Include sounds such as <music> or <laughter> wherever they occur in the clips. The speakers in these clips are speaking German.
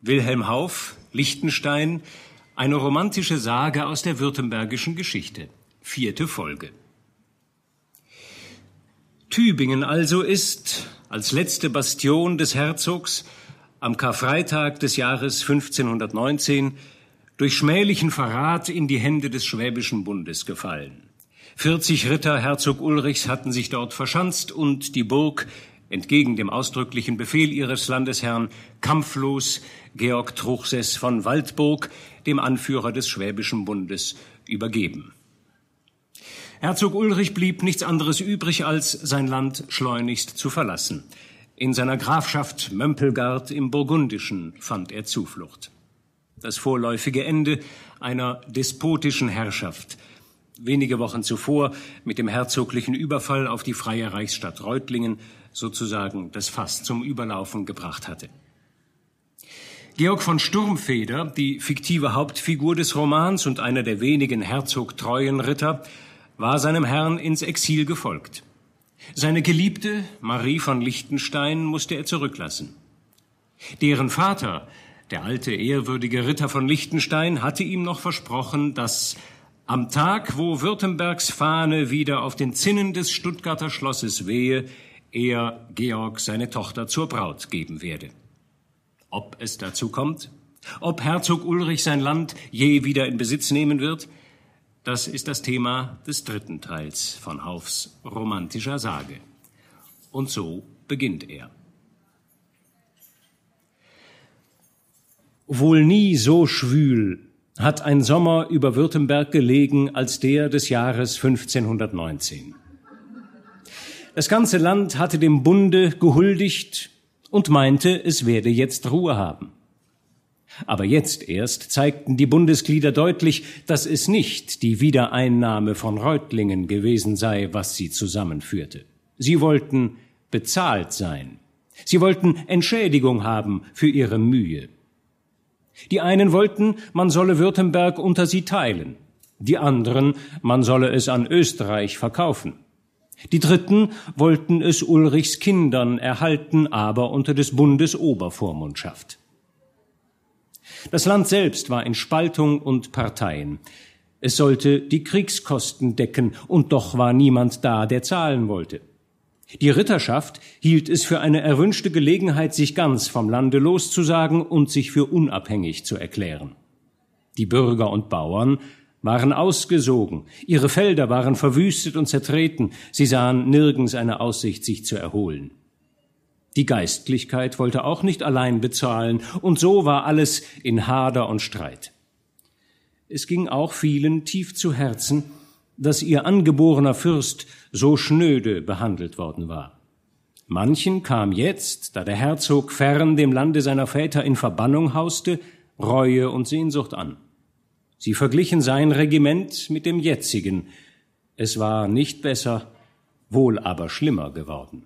Wilhelm Hauff, Liechtenstein, eine romantische Sage aus der württembergischen Geschichte. Vierte Folge. Tübingen also ist, als letzte Bastion des Herzogs, am Karfreitag des Jahres 1519 durch schmählichen Verrat in die Hände des Schwäbischen Bundes gefallen. 40 Ritter Herzog Ulrichs hatten sich dort verschanzt und die Burg entgegen dem ausdrücklichen Befehl ihres Landesherrn kampflos Georg Truchsess von Waldburg, dem Anführer des Schwäbischen Bundes, übergeben. Herzog Ulrich blieb nichts anderes übrig, als sein Land schleunigst zu verlassen. In seiner Grafschaft Mömpelgard im Burgundischen fand er Zuflucht. Das vorläufige Ende einer despotischen Herrschaft, wenige Wochen zuvor mit dem herzoglichen Überfall auf die freie Reichsstadt Reutlingen sozusagen das Fass zum Überlaufen gebracht hatte. Georg von Sturmfeder, die fiktive Hauptfigur des Romans und einer der wenigen herzogtreuen Ritter, war seinem Herrn ins Exil gefolgt. Seine Geliebte, Marie von Liechtenstein, musste er zurücklassen. Deren Vater, der alte ehrwürdige Ritter von Liechtenstein, hatte ihm noch versprochen, dass am Tag, wo Württembergs Fahne wieder auf den Zinnen des Stuttgarter Schlosses wehe, er Georg seine Tochter zur Braut geben werde. Ob es dazu kommt, ob Herzog Ulrich sein Land je wieder in Besitz nehmen wird, das ist das Thema des dritten Teils von Haufs romantischer Sage. Und so beginnt er. Wohl nie so schwül hat ein Sommer über Württemberg gelegen als der des Jahres 1519. Das ganze Land hatte dem Bunde gehuldigt und meinte, es werde jetzt Ruhe haben. Aber jetzt erst zeigten die Bundesglieder deutlich, dass es nicht die Wiedereinnahme von Reutlingen gewesen sei, was sie zusammenführte. Sie wollten bezahlt sein. Sie wollten Entschädigung haben für ihre Mühe. Die einen wollten, man solle Württemberg unter sie teilen, die anderen, man solle es an Österreich verkaufen. Die Dritten wollten es Ulrichs Kindern erhalten, aber unter des Bundes Obervormundschaft. Das Land selbst war in Spaltung und Parteien. Es sollte die Kriegskosten decken, und doch war niemand da, der zahlen wollte. Die Ritterschaft hielt es für eine erwünschte Gelegenheit, sich ganz vom Lande loszusagen und sich für unabhängig zu erklären. Die Bürger und Bauern waren ausgesogen, ihre Felder waren verwüstet und zertreten, sie sahen nirgends eine Aussicht, sich zu erholen. Die Geistlichkeit wollte auch nicht allein bezahlen, und so war alles in Hader und Streit. Es ging auch vielen tief zu Herzen, dass ihr angeborener Fürst so schnöde behandelt worden war. Manchen kam jetzt, da der Herzog fern dem Lande seiner Väter in Verbannung hauste, Reue und Sehnsucht an. Sie verglichen sein Regiment mit dem jetzigen. Es war nicht besser, wohl aber schlimmer geworden.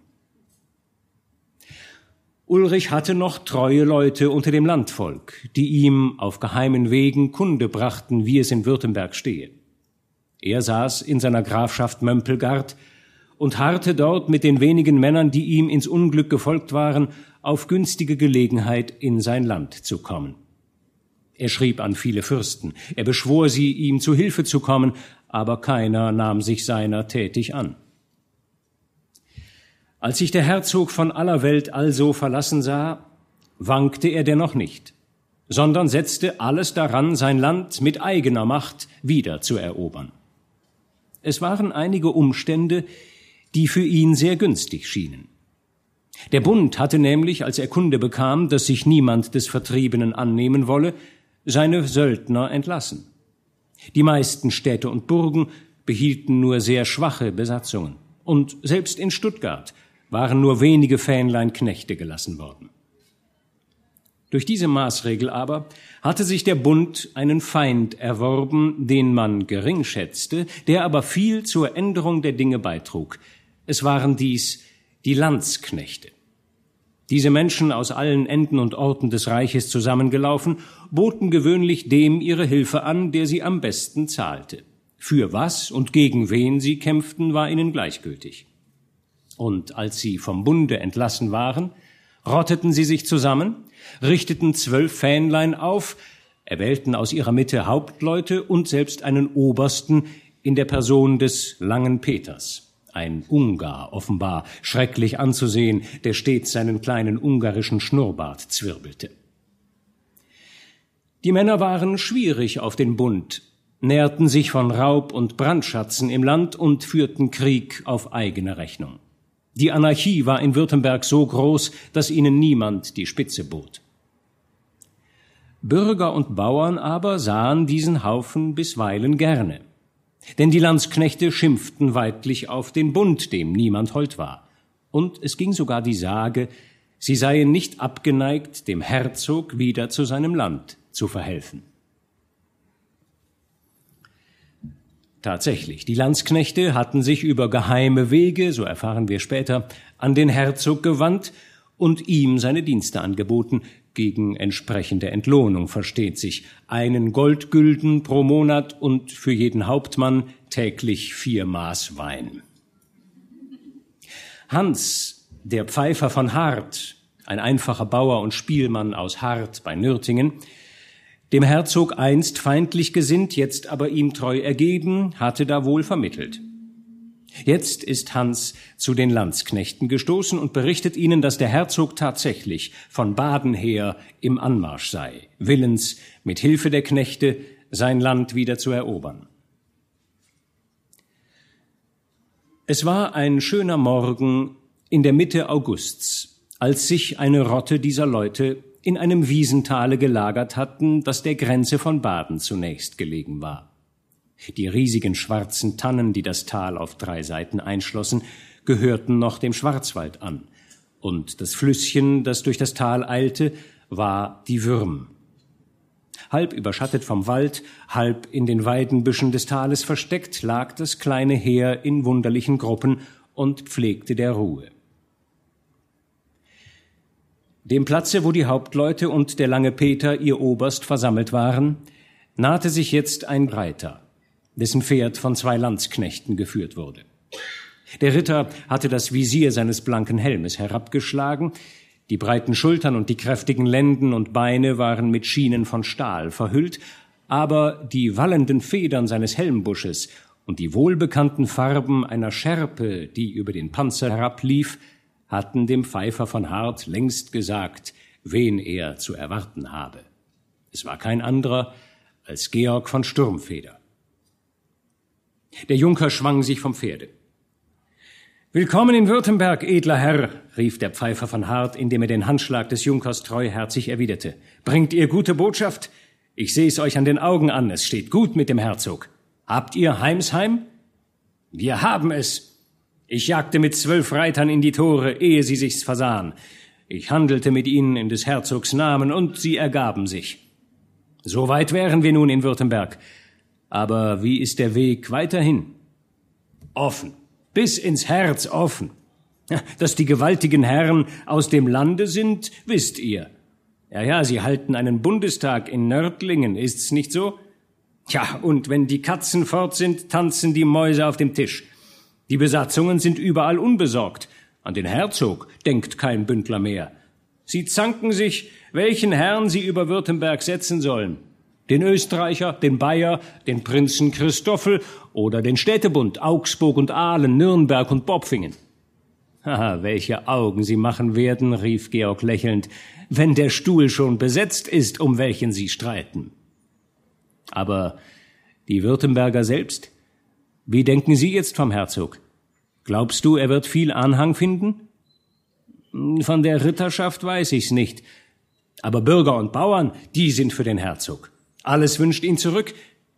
Ulrich hatte noch treue Leute unter dem Landvolk, die ihm auf geheimen Wegen Kunde brachten, wie es in Württemberg stehe. Er saß in seiner Grafschaft Mömpelgard und harrte dort mit den wenigen Männern, die ihm ins Unglück gefolgt waren, auf günstige Gelegenheit in sein Land zu kommen. Er schrieb an viele Fürsten, er beschwor sie, ihm zu Hilfe zu kommen, aber keiner nahm sich seiner tätig an. Als sich der Herzog von aller Welt also verlassen sah, wankte er dennoch nicht, sondern setzte alles daran, sein Land mit eigener Macht wieder zu erobern. Es waren einige Umstände, die für ihn sehr günstig schienen. Der Bund hatte nämlich, als er Kunde bekam, dass sich niemand des Vertriebenen annehmen wolle, seine Söldner entlassen. Die meisten Städte und Burgen behielten nur sehr schwache Besatzungen. Und selbst in Stuttgart waren nur wenige Fähnlein Knechte gelassen worden. Durch diese Maßregel aber hatte sich der Bund einen Feind erworben, den man gering schätzte, der aber viel zur Änderung der Dinge beitrug. Es waren dies die Landsknechte. Diese Menschen aus allen Enden und Orten des Reiches zusammengelaufen, boten gewöhnlich dem ihre Hilfe an, der sie am besten zahlte. Für was und gegen wen sie kämpften, war ihnen gleichgültig. Und als sie vom Bunde entlassen waren, rotteten sie sich zusammen, richteten zwölf Fähnlein auf, erwählten aus ihrer Mitte Hauptleute und selbst einen Obersten in der Person des langen Peters. Ein Ungar, offenbar, schrecklich anzusehen, der stets seinen kleinen ungarischen Schnurrbart zwirbelte. Die Männer waren schwierig auf den Bund, nährten sich von Raub und Brandschatzen im Land und führten Krieg auf eigene Rechnung. Die Anarchie war in Württemberg so groß, dass ihnen niemand die Spitze bot. Bürger und Bauern aber sahen diesen Haufen bisweilen gerne. Denn die Landsknechte schimpften weidlich auf den Bund, dem niemand hold war. Und es ging sogar die Sage, sie seien nicht abgeneigt, dem Herzog wieder zu seinem Land zu verhelfen. Tatsächlich, die Landsknechte hatten sich über geheime Wege, so erfahren wir später, an den Herzog gewandt und ihm seine Dienste angeboten, gegen entsprechende Entlohnung versteht sich, einen Goldgülden pro Monat und für jeden Hauptmann täglich vier Maß Wein. Hans, der Pfeifer von Hart, ein einfacher Bauer und Spielmann aus Hart bei Nürtingen, dem Herzog einst feindlich gesinnt, jetzt aber ihm treu ergeben, hatte da wohl vermittelt. Jetzt ist Hans zu den Landsknechten gestoßen und berichtet ihnen, dass der Herzog tatsächlich von Baden her im Anmarsch sei, willens, mit Hilfe der Knechte sein Land wieder zu erobern. Es war ein schöner Morgen in der Mitte Augusts, als sich eine Rotte dieser Leute in einem Wiesentale gelagert hatten, das der Grenze von Baden zunächst gelegen war. Die riesigen schwarzen Tannen, die das Tal auf drei Seiten einschlossen, gehörten noch dem Schwarzwald an, und das Flüsschen, das durch das Tal eilte, war die Würm. Halb überschattet vom Wald, halb in den Weidenbüschen des Tales versteckt, lag das kleine Heer in wunderlichen Gruppen und pflegte der Ruhe. Dem Platze, wo die Hauptleute und der lange Peter, ihr Oberst, versammelt waren, nahte sich jetzt ein Reiter, dessen Pferd von zwei Landsknechten geführt wurde. Der Ritter hatte das Visier seines blanken Helmes herabgeschlagen, die breiten Schultern und die kräftigen Lenden und Beine waren mit Schienen von Stahl verhüllt, aber die wallenden Federn seines Helmbusches und die wohlbekannten Farben einer Schärpe, die über den Panzer herablief, hatten dem Pfeifer von Hart längst gesagt, wen er zu erwarten habe. Es war kein anderer als Georg von Sturmfeder. Der Junker schwang sich vom Pferde. Willkommen in Württemberg, edler Herr, rief der Pfeifer von Hart, indem er den Handschlag des Junkers treuherzig erwiderte. Bringt ihr gute Botschaft? Ich sehe es euch an den Augen an, es steht gut mit dem Herzog. Habt ihr Heimsheim? Wir haben es, ich jagte mit zwölf Reitern in die Tore, ehe sie sich's versahen. Ich handelte mit ihnen in des Herzogs Namen, und sie ergaben sich. So weit wären wir nun in Württemberg. Aber wie ist der Weg weiterhin? Offen, bis ins Herz offen. <laughs> Dass die gewaltigen Herren aus dem Lande sind, wisst ihr. Ja, ja, sie halten einen Bundestag in Nördlingen, ist's nicht so? Tja, und wenn die Katzen fort sind, tanzen die Mäuse auf dem Tisch. Die Besatzungen sind überall unbesorgt. An den Herzog denkt kein Bündler mehr. Sie zanken sich, welchen Herrn sie über Württemberg setzen sollen. Den Österreicher, den Bayer, den Prinzen Christoffel oder den Städtebund Augsburg und Aalen, Nürnberg und Bopfingen. <laughs> Haha, welche Augen Sie machen werden, rief Georg lächelnd, wenn der Stuhl schon besetzt ist, um welchen Sie streiten. Aber die Württemberger selbst? Wie denken Sie jetzt vom Herzog? Glaubst du, er wird viel Anhang finden? Von der Ritterschaft weiß ich's nicht. Aber Bürger und Bauern, die sind für den Herzog. Alles wünscht ihn zurück,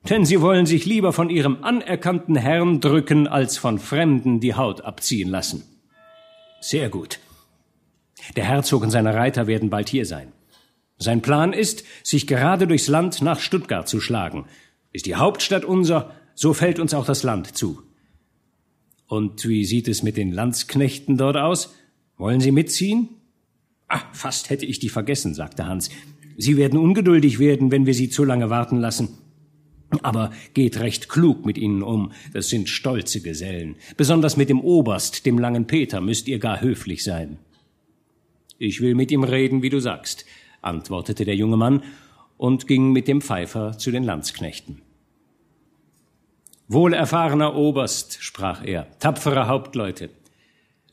denn sie wollen sich lieber von ihrem anerkannten Herrn drücken, als von Fremden die Haut abziehen lassen. Sehr gut. Der Herzog und seine Reiter werden bald hier sein. Sein Plan ist, sich gerade durchs Land nach Stuttgart zu schlagen. Ist die Hauptstadt unser, so fällt uns auch das Land zu. Und wie sieht es mit den Landsknechten dort aus? Wollen Sie mitziehen? Ah, fast hätte ich die vergessen, sagte Hans. Sie werden ungeduldig werden, wenn wir Sie zu lange warten lassen. Aber geht recht klug mit ihnen um. Das sind stolze Gesellen. Besonders mit dem Oberst, dem langen Peter, müsst ihr gar höflich sein. Ich will mit ihm reden, wie du sagst, antwortete der junge Mann und ging mit dem Pfeifer zu den Landsknechten. Wohlerfahrener Oberst, sprach er, tapfere Hauptleute,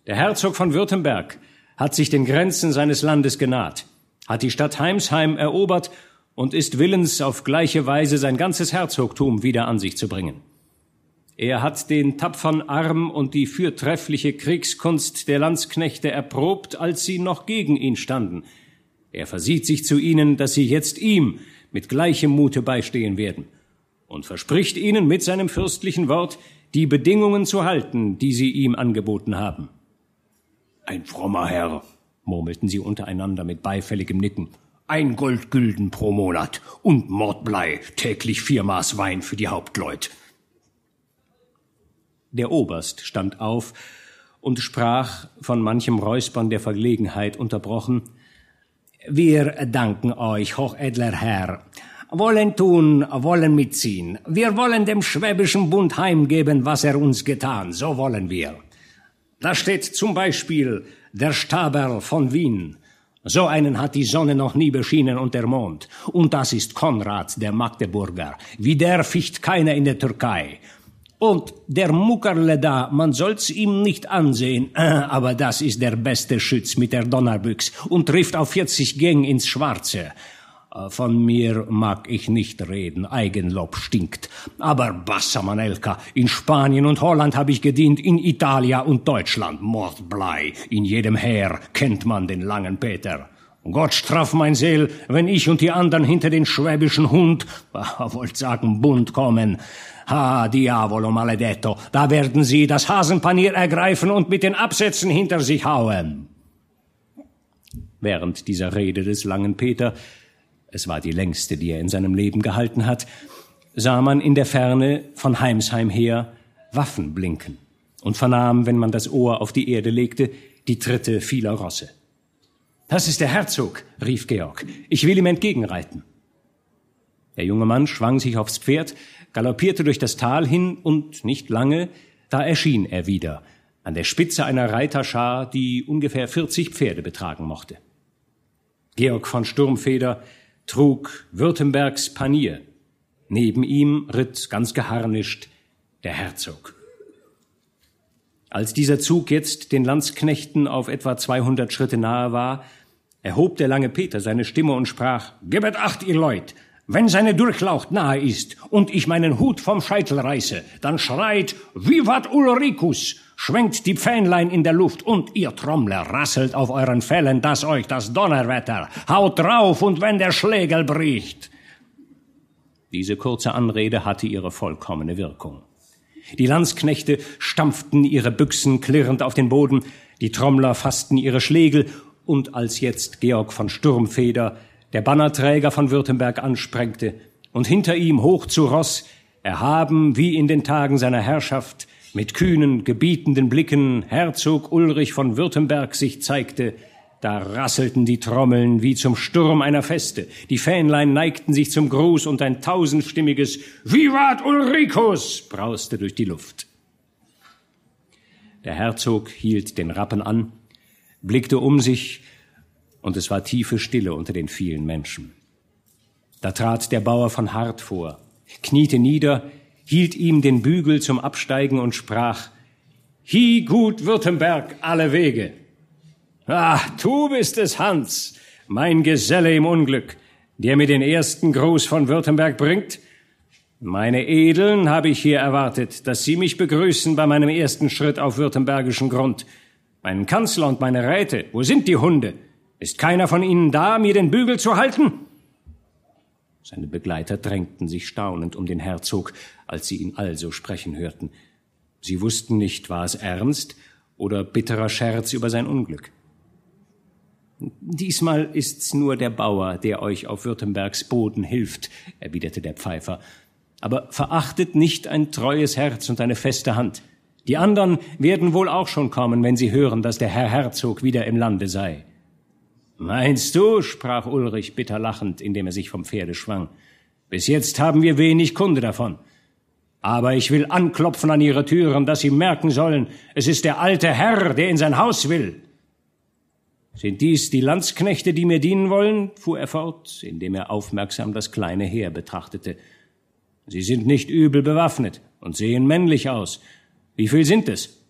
der Herzog von Württemberg hat sich den Grenzen seines Landes genaht, hat die Stadt Heimsheim erobert und ist willens, auf gleiche Weise sein ganzes Herzogtum wieder an sich zu bringen. Er hat den tapfern Arm und die fürtreffliche Kriegskunst der Landsknechte erprobt, als sie noch gegen ihn standen. Er versieht sich zu ihnen, dass sie jetzt ihm mit gleichem Mute beistehen werden und verspricht ihnen mit seinem fürstlichen Wort, die Bedingungen zu halten, die sie ihm angeboten haben. Ein frommer Herr, murmelten sie untereinander mit beifälligem Nicken. Ein Goldgülden pro Monat und Mordblei, täglich vier Maß Wein für die Hauptleut. Der Oberst stand auf und sprach, von manchem Räuspern der Verlegenheit unterbrochen, Wir danken euch, hochedler Herr, wollen tun, wollen mitziehen. Wir wollen dem Schwäbischen Bund heimgeben, was er uns getan, so wollen wir. Da steht zum Beispiel der Staberl von Wien. So einen hat die Sonne noch nie beschienen und der Mond. Und das ist Konrad, der Magdeburger. Wie der ficht keiner in der Türkei. Und der Muckerle da, man soll's ihm nicht ansehen, <clears throat> aber das ist der beste Schütz mit der Donnerbüchs und trifft auf 40 Gäng ins Schwarze. Von mir mag ich nicht reden, Eigenlob stinkt. Aber Bassa Manelka, in Spanien und Holland habe ich gedient, in Italia und Deutschland, Mordblei, in jedem Heer kennt man den langen Peter. Gott straf mein Seel, wenn ich und die anderen hinter den schwäbischen Hund, <laughs> wollt sagen Bund kommen. Ha, diavolo maledetto, da werden sie das Hasenpanier ergreifen und mit den Absätzen hinter sich hauen. Während dieser Rede des langen Peter es war die längste, die er in seinem Leben gehalten hat, sah man in der Ferne von Heimsheim her Waffen blinken und vernahm, wenn man das Ohr auf die Erde legte, die Tritte vieler Rosse. Das ist der Herzog, rief Georg. Ich will ihm entgegenreiten. Der junge Mann schwang sich aufs Pferd, galoppierte durch das Tal hin und nicht lange, da erschien er wieder, an der Spitze einer Reiterschar, die ungefähr 40 Pferde betragen mochte. Georg von Sturmfeder trug Württembergs Panier. Neben ihm ritt ganz geharnischt der Herzog. Als dieser Zug jetzt den Landsknechten auf etwa 200 Schritte nahe war, erhob der lange Peter seine Stimme und sprach, Gebet acht, ihr Leut, wenn seine Durchlaucht nahe ist und ich meinen Hut vom Scheitel reiße, dann schreit, Vivat Ulricus, schwenkt die Pfähnlein in der Luft und ihr Trommler rasselt auf euren Fellen, dass euch das Donnerwetter, haut drauf und wenn der Schlegel bricht. Diese kurze Anrede hatte ihre vollkommene Wirkung. Die Landsknechte stampften ihre Büchsen klirrend auf den Boden, die Trommler fassten ihre Schlegel, und als jetzt Georg von Sturmfeder, der Bannerträger von Württemberg, ansprengte und hinter ihm hoch zu Ross, erhaben wie in den Tagen seiner Herrschaft, mit kühnen, gebietenden Blicken Herzog Ulrich von Württemberg sich zeigte, da rasselten die Trommeln wie zum Sturm einer Feste, die Fähnlein neigten sich zum Gruß und ein tausendstimmiges Vivat Ulricus brauste durch die Luft. Der Herzog hielt den Rappen an, blickte um sich, und es war tiefe Stille unter den vielen Menschen. Da trat der Bauer von Hart vor, kniete nieder, hielt ihm den Bügel zum Absteigen und sprach, Hie gut Württemberg alle Wege. Ah, du bist es, Hans, mein Geselle im Unglück, der mir den ersten Gruß von Württemberg bringt. Meine Edeln habe ich hier erwartet, dass sie mich begrüßen bei meinem ersten Schritt auf württembergischen Grund. Meinen Kanzler und meine Räte, wo sind die Hunde? Ist keiner von ihnen da, mir den Bügel zu halten? Seine Begleiter drängten sich staunend um den Herzog, als sie ihn also sprechen hörten. Sie wussten nicht, war es ernst oder bitterer Scherz über sein Unglück. Diesmal ist's nur der Bauer, der euch auf Württembergs Boden hilft, erwiderte der Pfeifer. Aber verachtet nicht ein treues Herz und eine feste Hand. Die anderen werden wohl auch schon kommen, wenn sie hören, dass der Herr Herzog wieder im Lande sei. Meinst du? sprach Ulrich bitter lachend, indem er sich vom Pferde schwang. Bis jetzt haben wir wenig Kunde davon. Aber ich will anklopfen an ihre Türen, dass sie merken sollen, es ist der alte Herr, der in sein Haus will. Sind dies die Landsknechte, die mir dienen wollen? fuhr er fort, indem er aufmerksam das kleine Heer betrachtete. Sie sind nicht übel bewaffnet und sehen männlich aus. Wie viel sind es?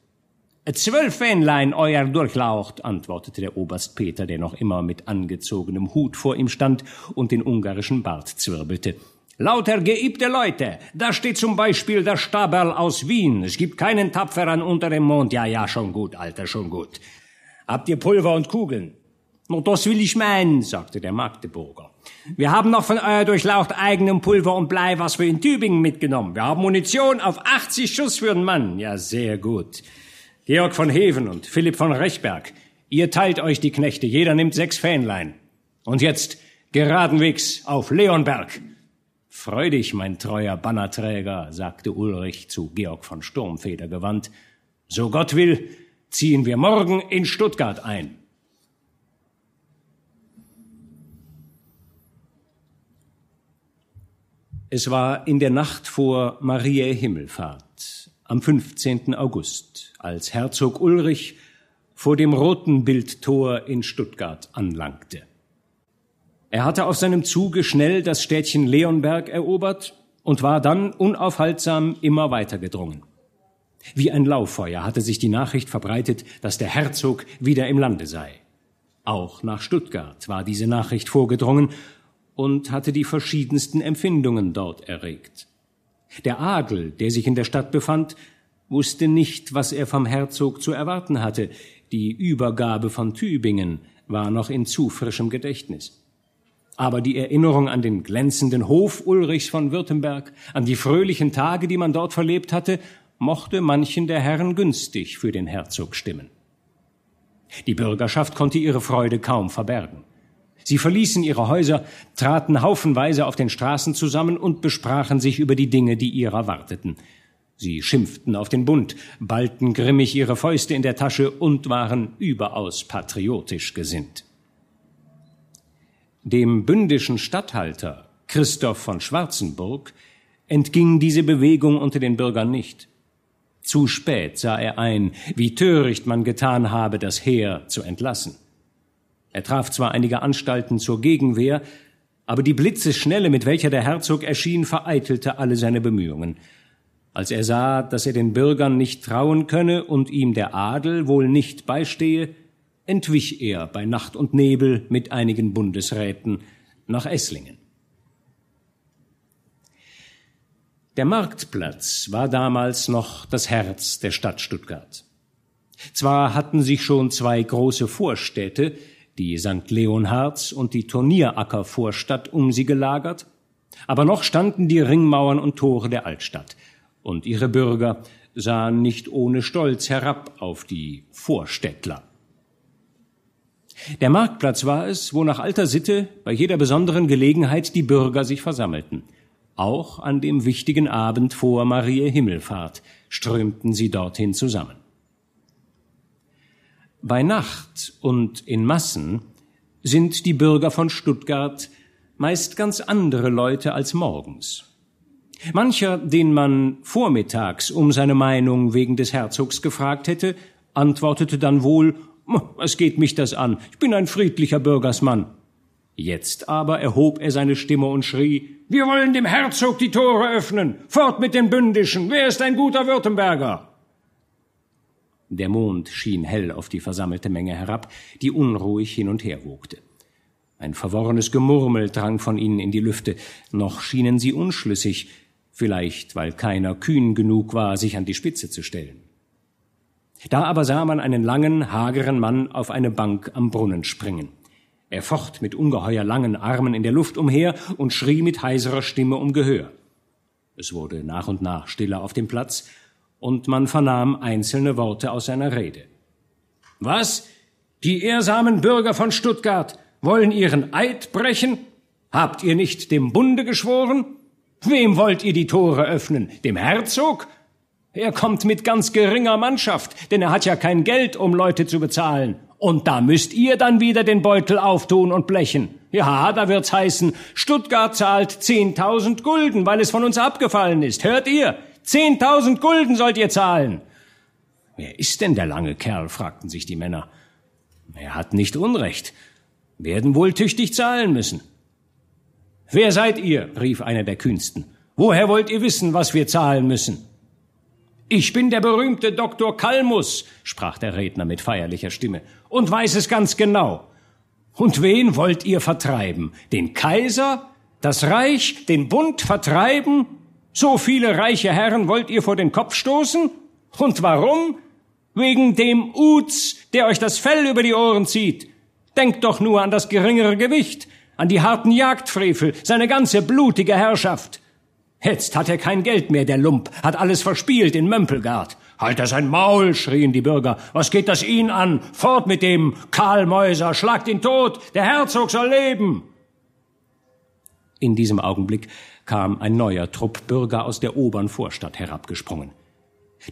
Zwölf Fähnlein, euer Durchlaucht, antwortete der Oberst Peter, der noch immer mit angezogenem Hut vor ihm stand und den ungarischen Bart zwirbelte. Lauter geübte Leute. Da steht zum Beispiel der Staberl aus Wien. Es gibt keinen Tapferen unter dem Mond. Ja, ja, schon gut, Alter, schon gut. Habt ihr Pulver und Kugeln? Nur das will ich meinen, sagte der Magdeburger. Wir haben noch von euer Durchlaucht eigenem Pulver und Blei, was wir in Tübingen mitgenommen. Wir haben Munition auf 80 Schuss für einen Mann. Ja, sehr gut. Georg von Heven und Philipp von Rechberg, ihr teilt euch die Knechte, jeder nimmt sechs Fähnlein. Und jetzt geradenwegs auf Leonberg. Freu dich, mein treuer Bannerträger, sagte Ulrich zu Georg von Sturmfeder gewandt. So Gott will, ziehen wir morgen in Stuttgart ein. Es war in der Nacht vor Mariä Himmelfahrt, am 15. August, als Herzog Ulrich vor dem roten Bildtor in Stuttgart anlangte. Er hatte auf seinem Zuge schnell das Städtchen Leonberg erobert und war dann unaufhaltsam immer weiter gedrungen. Wie ein Lauffeuer hatte sich die Nachricht verbreitet, dass der Herzog wieder im Lande sei. Auch nach Stuttgart war diese Nachricht vorgedrungen und hatte die verschiedensten Empfindungen dort erregt. Der Adel, der sich in der Stadt befand, wusste nicht, was er vom Herzog zu erwarten hatte. Die Übergabe von Tübingen war noch in zu frischem Gedächtnis. Aber die Erinnerung an den glänzenden Hof Ulrichs von Württemberg, an die fröhlichen Tage, die man dort verlebt hatte, mochte manchen der Herren günstig für den Herzog stimmen. Die Bürgerschaft konnte ihre Freude kaum verbergen. Sie verließen ihre Häuser, traten haufenweise auf den Straßen zusammen und besprachen sich über die Dinge, die ihrer warteten. Sie schimpften auf den Bund, ballten grimmig ihre Fäuste in der Tasche und waren überaus patriotisch gesinnt. Dem bündischen Statthalter Christoph von Schwarzenburg entging diese Bewegung unter den Bürgern nicht. Zu spät sah er ein, wie töricht man getan habe, das Heer zu entlassen. Er traf zwar einige Anstalten zur Gegenwehr, aber die Blitzesschnelle, mit welcher der Herzog erschien, vereitelte alle seine Bemühungen. Als er sah, dass er den Bürgern nicht trauen könne und ihm der Adel wohl nicht beistehe, entwich er bei Nacht und Nebel mit einigen Bundesräten nach Esslingen. Der Marktplatz war damals noch das Herz der Stadt Stuttgart. Zwar hatten sich schon zwei große Vorstädte, die St. Leonhards und die Turnieracker-Vorstadt, um sie gelagert, aber noch standen die Ringmauern und Tore der Altstadt, und ihre Bürger sahen nicht ohne Stolz herab auf die Vorstädtler. Der Marktplatz war es, wo nach alter Sitte bei jeder besonderen Gelegenheit die Bürger sich versammelten. Auch an dem wichtigen Abend vor Marie Himmelfahrt strömten sie dorthin zusammen. Bei Nacht und in Massen sind die Bürger von Stuttgart meist ganz andere Leute als morgens. Mancher, den man vormittags um seine Meinung wegen des Herzogs gefragt hätte, antwortete dann wohl was geht mich das an? Ich bin ein friedlicher Bürgersmann. Jetzt aber erhob er seine Stimme und schrie Wir wollen dem Herzog die Tore öffnen. Fort mit den Bündischen. Wer ist ein guter Württemberger? Der Mond schien hell auf die versammelte Menge herab, die unruhig hin und her wogte. Ein verworrenes Gemurmel drang von ihnen in die Lüfte, noch schienen sie unschlüssig, vielleicht weil keiner kühn genug war, sich an die Spitze zu stellen. Da aber sah man einen langen, hageren Mann auf eine Bank am Brunnen springen. Er focht mit ungeheuer langen Armen in der Luft umher und schrie mit heiserer Stimme um Gehör. Es wurde nach und nach stiller auf dem Platz, und man vernahm einzelne Worte aus seiner Rede. Was? Die ehrsamen Bürger von Stuttgart wollen ihren Eid brechen? Habt ihr nicht dem Bunde geschworen? Wem wollt ihr die Tore öffnen? Dem Herzog? Er kommt mit ganz geringer Mannschaft, denn er hat ja kein Geld, um Leute zu bezahlen. Und da müsst ihr dann wieder den Beutel auftun und blechen. Ja, da wird's heißen, Stuttgart zahlt zehntausend Gulden, weil es von uns abgefallen ist. Hört ihr? Zehntausend Gulden sollt ihr zahlen. Wer ist denn der lange Kerl? fragten sich die Männer. Er hat nicht Unrecht. Werden wohl tüchtig zahlen müssen. Wer seid ihr? rief einer der Kühnsten. Woher wollt ihr wissen, was wir zahlen müssen? Ich bin der berühmte Doktor Kalmus, sprach der Redner mit feierlicher Stimme, und weiß es ganz genau. Und wen wollt ihr vertreiben? Den Kaiser? Das Reich? Den Bund vertreiben? So viele reiche Herren wollt ihr vor den Kopf stoßen? Und warum? Wegen dem Uz, der euch das Fell über die Ohren zieht. Denkt doch nur an das geringere Gewicht, an die harten Jagdfrevel, seine ganze blutige Herrschaft. Jetzt hat er kein Geld mehr, der Lump, hat alles verspielt in Mömpelgard. Halt er sein Maul, schrien die Bürger. Was geht das ihn an? Fort mit dem Karl Mäuser, schlagt ihn tot, der Herzog soll leben. In diesem Augenblick kam ein neuer Trupp Bürger aus der oberen Vorstadt herabgesprungen.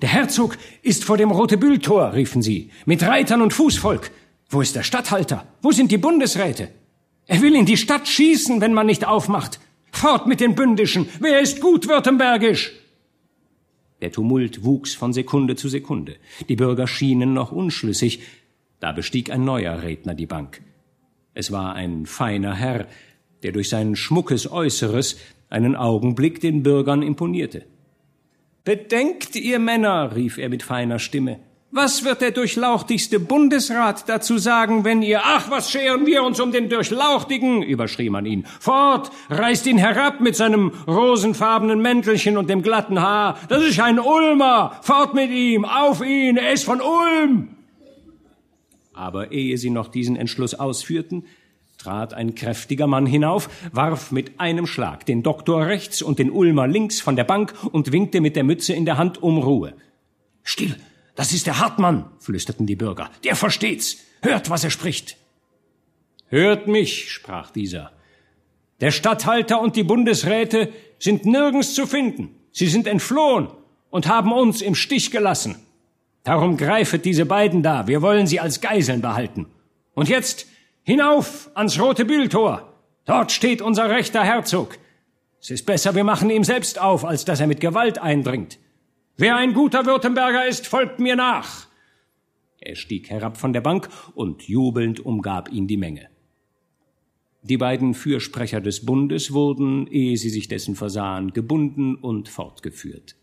Der Herzog ist vor dem Rotebühltor, riefen sie, mit Reitern und Fußvolk. Wo ist der Statthalter? Wo sind die Bundesräte? Er will in die Stadt schießen, wenn man nicht aufmacht. Fort mit den Bündischen! Wer ist gut württembergisch? Der Tumult wuchs von Sekunde zu Sekunde. Die Bürger schienen noch unschlüssig. Da bestieg ein neuer Redner die Bank. Es war ein feiner Herr, der durch sein schmuckes Äußeres einen Augenblick den Bürgern imponierte. Bedenkt, ihr Männer, rief er mit feiner Stimme, was wird der durchlauchtigste Bundesrat dazu sagen, wenn ihr, ach, was scheren wir uns um den Durchlauchtigen, überschrie man ihn. Fort, reißt ihn herab mit seinem rosenfarbenen Mäntelchen und dem glatten Haar. Das ist ein Ulmer. Fort mit ihm, auf ihn, er ist von Ulm. Aber ehe sie noch diesen Entschluss ausführten, trat ein kräftiger Mann hinauf, warf mit einem Schlag den Doktor rechts und den Ulmer links von der Bank und winkte mit der Mütze in der Hand um Ruhe. Still, das ist der Hartmann, flüsterten die Bürger. Der versteht's. Hört, was er spricht. Hört mich, sprach dieser. Der Statthalter und die Bundesräte sind nirgends zu finden. Sie sind entflohen und haben uns im Stich gelassen. Darum greifet diese beiden da. Wir wollen sie als Geiseln behalten. Und jetzt hinauf ans Rote Bühltor. Dort steht unser rechter Herzog. Es ist besser, wir machen ihm selbst auf, als dass er mit Gewalt eindringt. Wer ein guter Württemberger ist, folgt mir nach. Er stieg herab von der Bank und jubelnd umgab ihn die Menge. Die beiden Fürsprecher des Bundes wurden, ehe sie sich dessen versahen, gebunden und fortgeführt.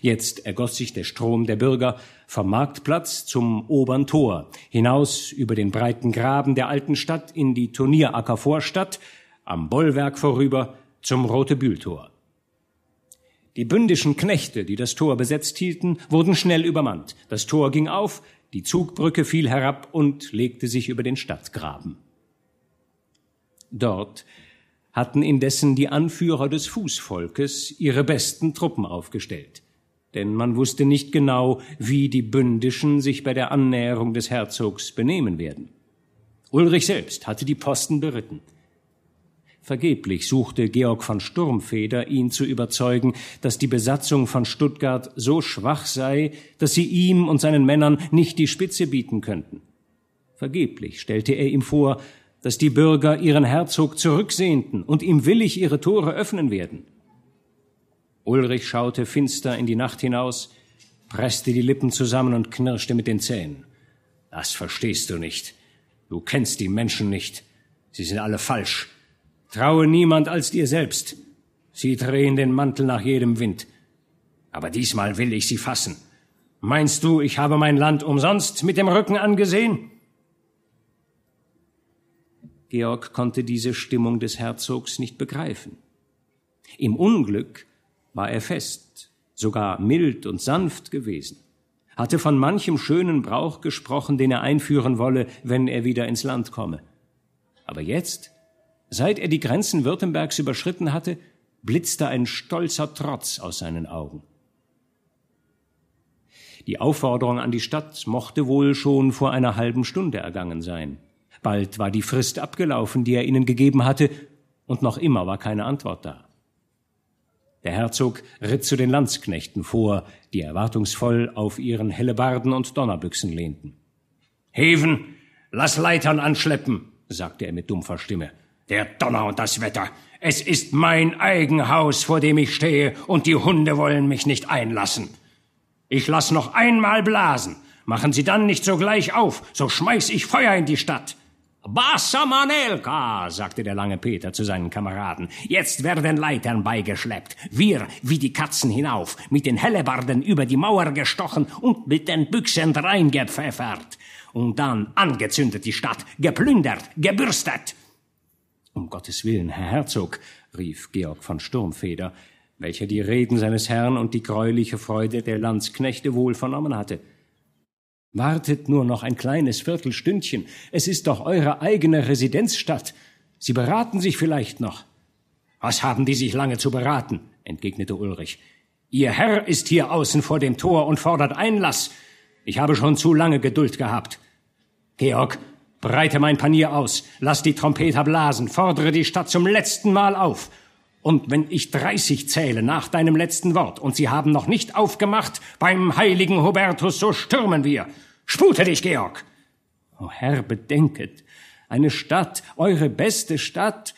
Jetzt ergoss sich der Strom der Bürger vom Marktplatz zum obern Tor, hinaus über den breiten Graben der alten Stadt in die Turnieracker Vorstadt, am Bollwerk vorüber zum Rotebühltor. Die bündischen Knechte, die das Tor besetzt hielten, wurden schnell übermannt. Das Tor ging auf, die Zugbrücke fiel herab und legte sich über den Stadtgraben. Dort hatten indessen die Anführer des Fußvolkes ihre besten Truppen aufgestellt, denn man wusste nicht genau, wie die Bündischen sich bei der Annäherung des Herzogs benehmen werden. Ulrich selbst hatte die Posten beritten. Vergeblich suchte Georg von Sturmfeder, ihn zu überzeugen, dass die Besatzung von Stuttgart so schwach sei, dass sie ihm und seinen Männern nicht die Spitze bieten könnten. Vergeblich stellte er ihm vor, dass die Bürger ihren Herzog zurücksehnten und ihm willig ihre Tore öffnen werden. Ulrich schaute finster in die Nacht hinaus, presste die Lippen zusammen und knirschte mit den Zähnen. Das verstehst du nicht. Du kennst die Menschen nicht. Sie sind alle falsch. Traue niemand als dir selbst. Sie drehen den Mantel nach jedem Wind. Aber diesmal will ich sie fassen. Meinst du, ich habe mein Land umsonst mit dem Rücken angesehen? Georg konnte diese Stimmung des Herzogs nicht begreifen. Im Unglück war er fest, sogar mild und sanft gewesen, hatte von manchem schönen Brauch gesprochen, den er einführen wolle, wenn er wieder ins Land komme. Aber jetzt Seit er die Grenzen Württembergs überschritten hatte, blitzte ein stolzer Trotz aus seinen Augen. Die Aufforderung an die Stadt mochte wohl schon vor einer halben Stunde ergangen sein. Bald war die Frist abgelaufen, die er ihnen gegeben hatte, und noch immer war keine Antwort da. Der Herzog ritt zu den Landsknechten vor, die erwartungsvoll auf ihren Hellebarden und Donnerbüchsen lehnten. Heven, lass Leitern anschleppen, sagte er mit dumpfer Stimme. Der Donner und das Wetter. Es ist mein Eigenhaus, vor dem ich stehe, und die Hunde wollen mich nicht einlassen. Ich lass noch einmal blasen. Machen Sie dann nicht sogleich auf, so schmeiß ich Feuer in die Stadt. Bassa Manelka, sagte der lange Peter zu seinen Kameraden, jetzt werden Leitern beigeschleppt. Wir, wie die Katzen hinauf, mit den Hellebarden über die Mauer gestochen und mit den Büchsen reingepfeffert. Und dann angezündet die Stadt, geplündert, gebürstet. Um Gottes Willen, Herr Herzog, rief Georg von Sturmfeder, welcher die Reden seines Herrn und die greuliche Freude der Landsknechte wohl vernommen hatte. Wartet nur noch ein kleines Viertelstündchen. Es ist doch eure eigene Residenzstadt. Sie beraten sich vielleicht noch. Was haben die sich lange zu beraten? entgegnete Ulrich. Ihr Herr ist hier außen vor dem Tor und fordert Einlass. Ich habe schon zu lange Geduld gehabt. Georg, breite mein Panier aus, lass die Trompeter blasen, fordere die Stadt zum letzten Mal auf. Und wenn ich dreißig zähle nach deinem letzten Wort und sie haben noch nicht aufgemacht, beim heiligen Hubertus, so stürmen wir. Spute dich, Georg! O Herr, bedenket, eine Stadt, eure beste Stadt.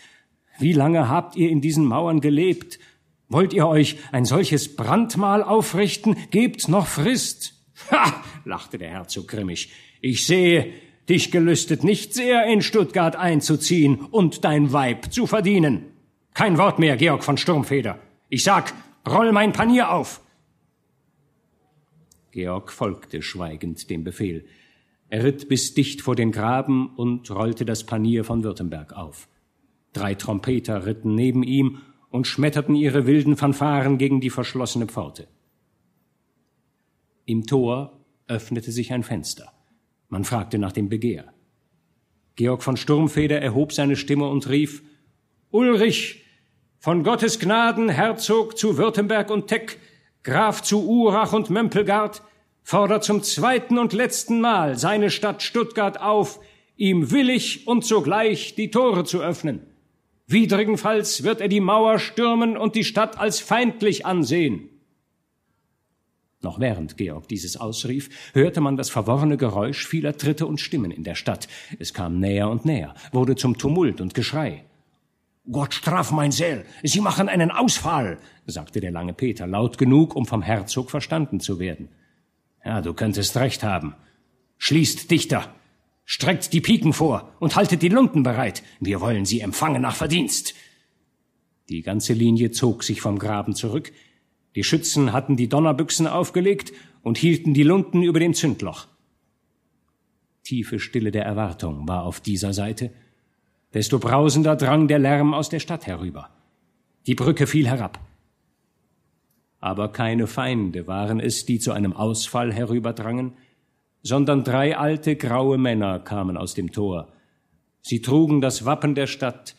Wie lange habt ihr in diesen Mauern gelebt? Wollt ihr euch ein solches Brandmal aufrichten? Gebt noch Frist. Ha! lachte der Herzog grimmig. Ich sehe, dich gelüstet nicht sehr, in Stuttgart einzuziehen und dein Weib zu verdienen. Kein Wort mehr, Georg von Sturmfeder. Ich sag, roll mein Panier auf. Georg folgte schweigend dem Befehl. Er ritt bis dicht vor den Graben und rollte das Panier von Württemberg auf. Drei Trompeter ritten neben ihm und schmetterten ihre wilden Fanfaren gegen die verschlossene Pforte. Im Tor öffnete sich ein Fenster. Man fragte nach dem Begehr. Georg von Sturmfeder erhob seine Stimme und rief Ulrich, von Gottes Gnaden Herzog zu Württemberg und Teck, Graf zu Urach und Mömpelgard, fordert zum zweiten und letzten Mal seine Stadt Stuttgart auf, ihm willig und sogleich die Tore zu öffnen. Widrigenfalls wird er die Mauer stürmen und die Stadt als feindlich ansehen. Noch während Georg dieses ausrief, hörte man das verworrene Geräusch vieler Tritte und Stimmen in der Stadt. Es kam näher und näher, wurde zum Tumult und Geschrei. Gott straf mein Seel, Sie machen einen Ausfall, sagte der lange Peter laut genug, um vom Herzog verstanden zu werden. Ja, du könntest recht haben. Schließt dichter, streckt die Piken vor und haltet die Lunden bereit. Wir wollen sie empfangen nach Verdienst. Die ganze Linie zog sich vom Graben zurück. Die Schützen hatten die Donnerbüchsen aufgelegt und hielten die Lunden über dem Zündloch. Tiefe Stille der Erwartung war auf dieser Seite, desto brausender drang der Lärm aus der Stadt herüber. Die Brücke fiel herab. Aber keine Feinde waren es, die zu einem Ausfall herüberdrangen, sondern drei alte graue Männer kamen aus dem Tor. Sie trugen das Wappen der Stadt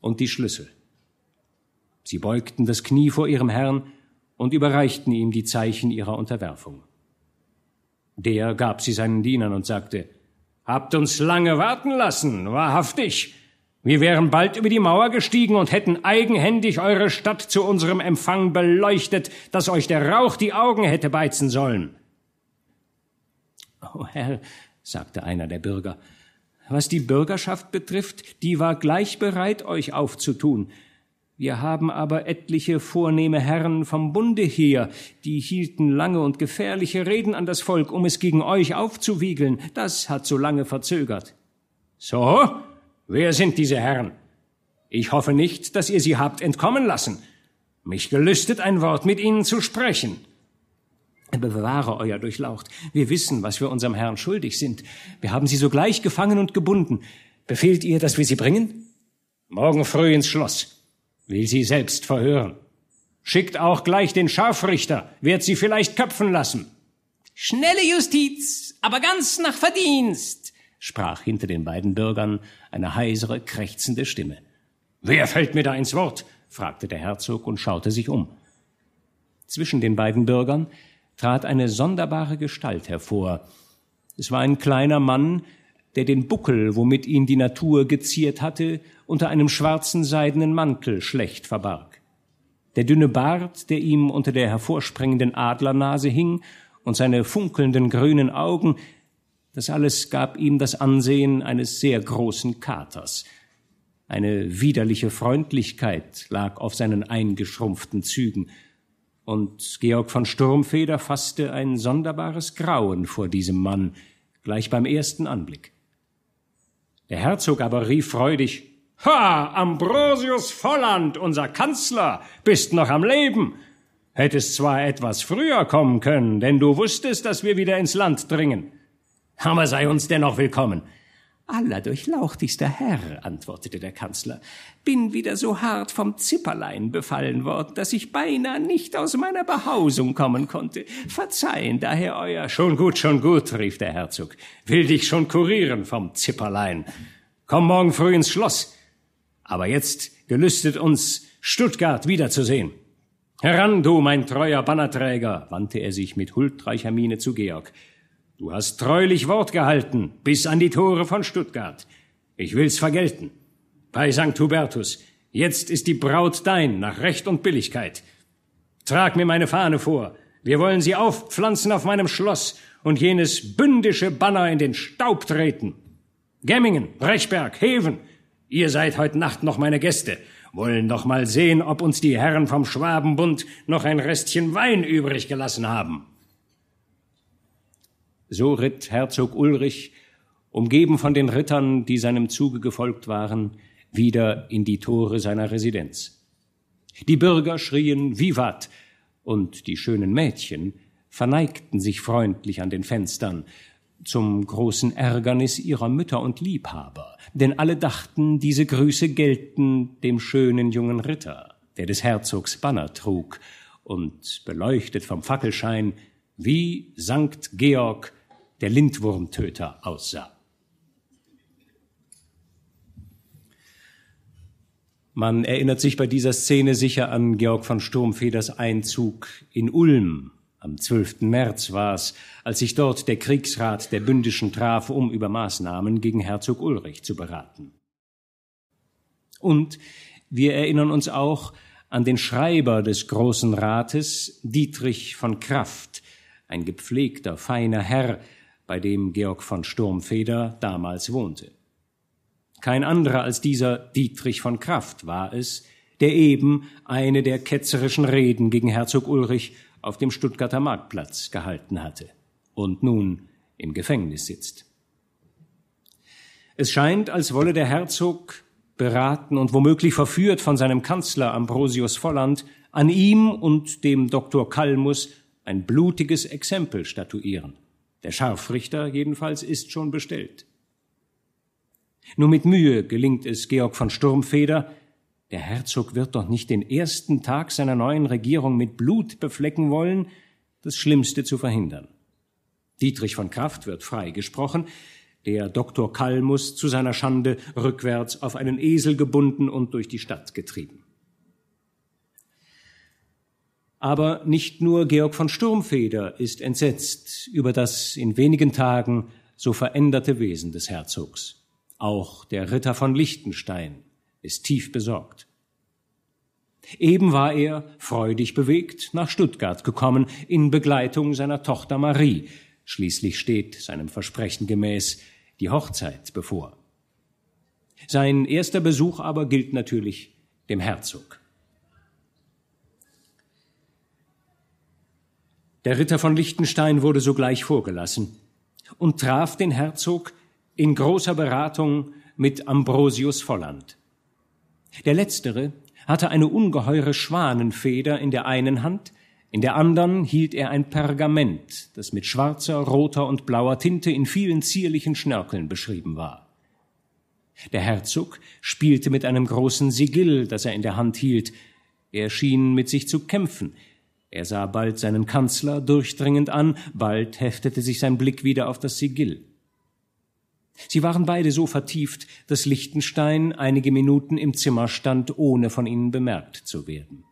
und die Schlüssel. Sie beugten das Knie vor ihrem Herrn und überreichten ihm die Zeichen ihrer Unterwerfung. Der gab sie seinen Dienern und sagte, Habt uns lange warten lassen, wahrhaftig. Wir wären bald über die Mauer gestiegen und hätten eigenhändig eure Stadt zu unserem Empfang beleuchtet, dass euch der Rauch die Augen hätte beizen sollen. Oh Herr, sagte einer der Bürger, was die Bürgerschaft betrifft, die war gleich bereit, euch aufzutun. Wir haben aber etliche vornehme Herren vom Bunde hier, die hielten lange und gefährliche Reden an das Volk, um es gegen euch aufzuwiegeln. Das hat so lange verzögert. So, Wer sind diese Herren? Ich hoffe nicht, dass ihr sie habt entkommen lassen. Mich gelüstet ein Wort mit ihnen zu sprechen. Bewahre euer Durchlaucht. Wir wissen, was wir unserem Herrn schuldig sind. Wir haben sie sogleich gefangen und gebunden. Befehlt ihr, dass wir sie bringen? Morgen früh ins Schloss. Will sie selbst verhören. Schickt auch gleich den Scharfrichter, wird sie vielleicht köpfen lassen. Schnelle Justiz, aber ganz nach Verdienst, sprach hinter den beiden Bürgern eine heisere, krächzende Stimme. Wer fällt mir da ins Wort? fragte der Herzog und schaute sich um. Zwischen den beiden Bürgern trat eine sonderbare Gestalt hervor. Es war ein kleiner Mann, der den Buckel, womit ihn die Natur geziert hatte, unter einem schwarzen seidenen Mantel schlecht verbarg. Der dünne Bart, der ihm unter der hervorspringenden Adlernase hing, und seine funkelnden grünen Augen das alles gab ihm das Ansehen eines sehr großen Katers. Eine widerliche Freundlichkeit lag auf seinen eingeschrumpften Zügen. und Georg von Sturmfeder fasste ein sonderbares Grauen vor diesem Mann, gleich beim ersten Anblick. Der Herzog aber rief freudig Ha, Ambrosius Volland, unser Kanzler, bist noch am Leben. Hättest zwar etwas früher kommen können, denn du wusstest, dass wir wieder ins Land dringen. Aber sei uns dennoch willkommen. Allerdurchlauchtigster Herr, antwortete der Kanzler, bin wieder so hart vom Zipperlein befallen worden, dass ich beinahe nicht aus meiner Behausung kommen konnte. Verzeihen daher euer. Schon gut, schon gut, rief der Herzog. Will dich schon kurieren vom Zipperlein. Komm morgen früh ins Schloss. Aber jetzt gelüstet uns Stuttgart wiederzusehen. Heran, du, mein treuer Bannerträger, wandte er sich mit huldreicher Miene zu Georg. Du hast treulich Wort gehalten, bis an die Tore von Stuttgart. Ich will's vergelten. Bei St. Hubertus, jetzt ist die Braut dein, nach Recht und Billigkeit. Trag mir meine Fahne vor. Wir wollen sie aufpflanzen auf meinem Schloss und jenes bündische Banner in den Staub treten. Gemmingen, Brechberg, Heven, ihr seid heute Nacht noch meine Gäste, wollen doch mal sehen, ob uns die Herren vom Schwabenbund noch ein Restchen Wein übrig gelassen haben. So ritt Herzog Ulrich, umgeben von den Rittern, die seinem Zuge gefolgt waren, wieder in die Tore seiner Residenz. Die Bürger schrien Vivat, und die schönen Mädchen verneigten sich freundlich an den Fenstern, zum großen Ärgernis ihrer Mütter und Liebhaber, denn alle dachten, diese Grüße gelten dem schönen jungen Ritter, der des Herzogs Banner trug, und beleuchtet vom Fackelschein wie Sankt Georg der Lindwurmtöter aussah. Man erinnert sich bei dieser Szene sicher an Georg von Sturmfeders Einzug in Ulm. Am 12. März war es, als sich dort der Kriegsrat der Bündischen traf, um über Maßnahmen gegen Herzog Ulrich zu beraten. Und wir erinnern uns auch an den Schreiber des Großen Rates, Dietrich von Kraft, ein gepflegter, feiner Herr, bei dem Georg von Sturmfeder damals wohnte. Kein anderer als dieser Dietrich von Kraft war es, der eben eine der ketzerischen Reden gegen Herzog Ulrich auf dem Stuttgarter Marktplatz gehalten hatte und nun im Gefängnis sitzt. Es scheint, als wolle der Herzog, beraten und womöglich verführt von seinem Kanzler Ambrosius Volland, an ihm und dem Doktor Kalmus ein blutiges Exempel statuieren. Der Scharfrichter jedenfalls ist schon bestellt. Nur mit Mühe gelingt es Georg von Sturmfeder, der Herzog wird doch nicht den ersten Tag seiner neuen Regierung mit Blut beflecken wollen, das Schlimmste zu verhindern. Dietrich von Kraft wird freigesprochen, der Doktor Kalmus zu seiner Schande rückwärts auf einen Esel gebunden und durch die Stadt getrieben. Aber nicht nur Georg von Sturmfeder ist entsetzt über das in wenigen Tagen so veränderte Wesen des Herzogs. Auch der Ritter von Liechtenstein ist tief besorgt. Eben war er, freudig bewegt, nach Stuttgart gekommen, in Begleitung seiner Tochter Marie. Schließlich steht, seinem Versprechen gemäß, die Hochzeit bevor. Sein erster Besuch aber gilt natürlich dem Herzog. Der Ritter von Liechtenstein wurde sogleich vorgelassen und traf den Herzog in großer Beratung mit Ambrosius Volland. Der letztere hatte eine ungeheure Schwanenfeder in der einen Hand, in der anderen hielt er ein Pergament, das mit schwarzer, roter und blauer Tinte in vielen zierlichen Schnörkeln beschrieben war. Der Herzog spielte mit einem großen Sigill, das er in der Hand hielt. Er schien mit sich zu kämpfen, er sah bald seinen Kanzler durchdringend an, bald heftete sich sein Blick wieder auf das Sigill. Sie waren beide so vertieft, dass Lichtenstein einige Minuten im Zimmer stand, ohne von ihnen bemerkt zu werden.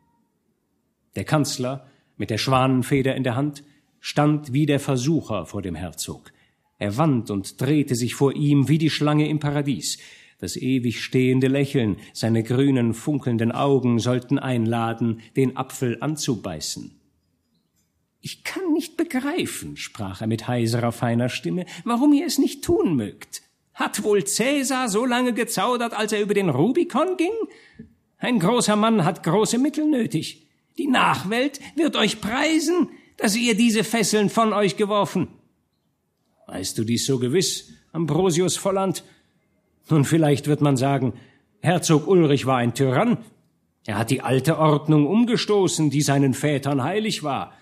Der Kanzler, mit der Schwanenfeder in der Hand, stand wie der Versucher vor dem Herzog. Er wand und drehte sich vor ihm wie die Schlange im Paradies. Das ewig stehende Lächeln, seine grünen, funkelnden Augen sollten einladen, den Apfel anzubeißen. Ich kann nicht begreifen, sprach er mit heiserer, feiner Stimme, warum ihr es nicht tun mögt. Hat wohl Cäsar so lange gezaudert, als er über den Rubikon ging? Ein großer Mann hat große Mittel nötig. Die Nachwelt wird euch preisen, dass ihr diese Fesseln von euch geworfen. Weißt du dies so gewiss, Ambrosius Volland? Nun, vielleicht wird man sagen, Herzog Ulrich war ein Tyrann. Er hat die alte Ordnung umgestoßen, die seinen Vätern heilig war.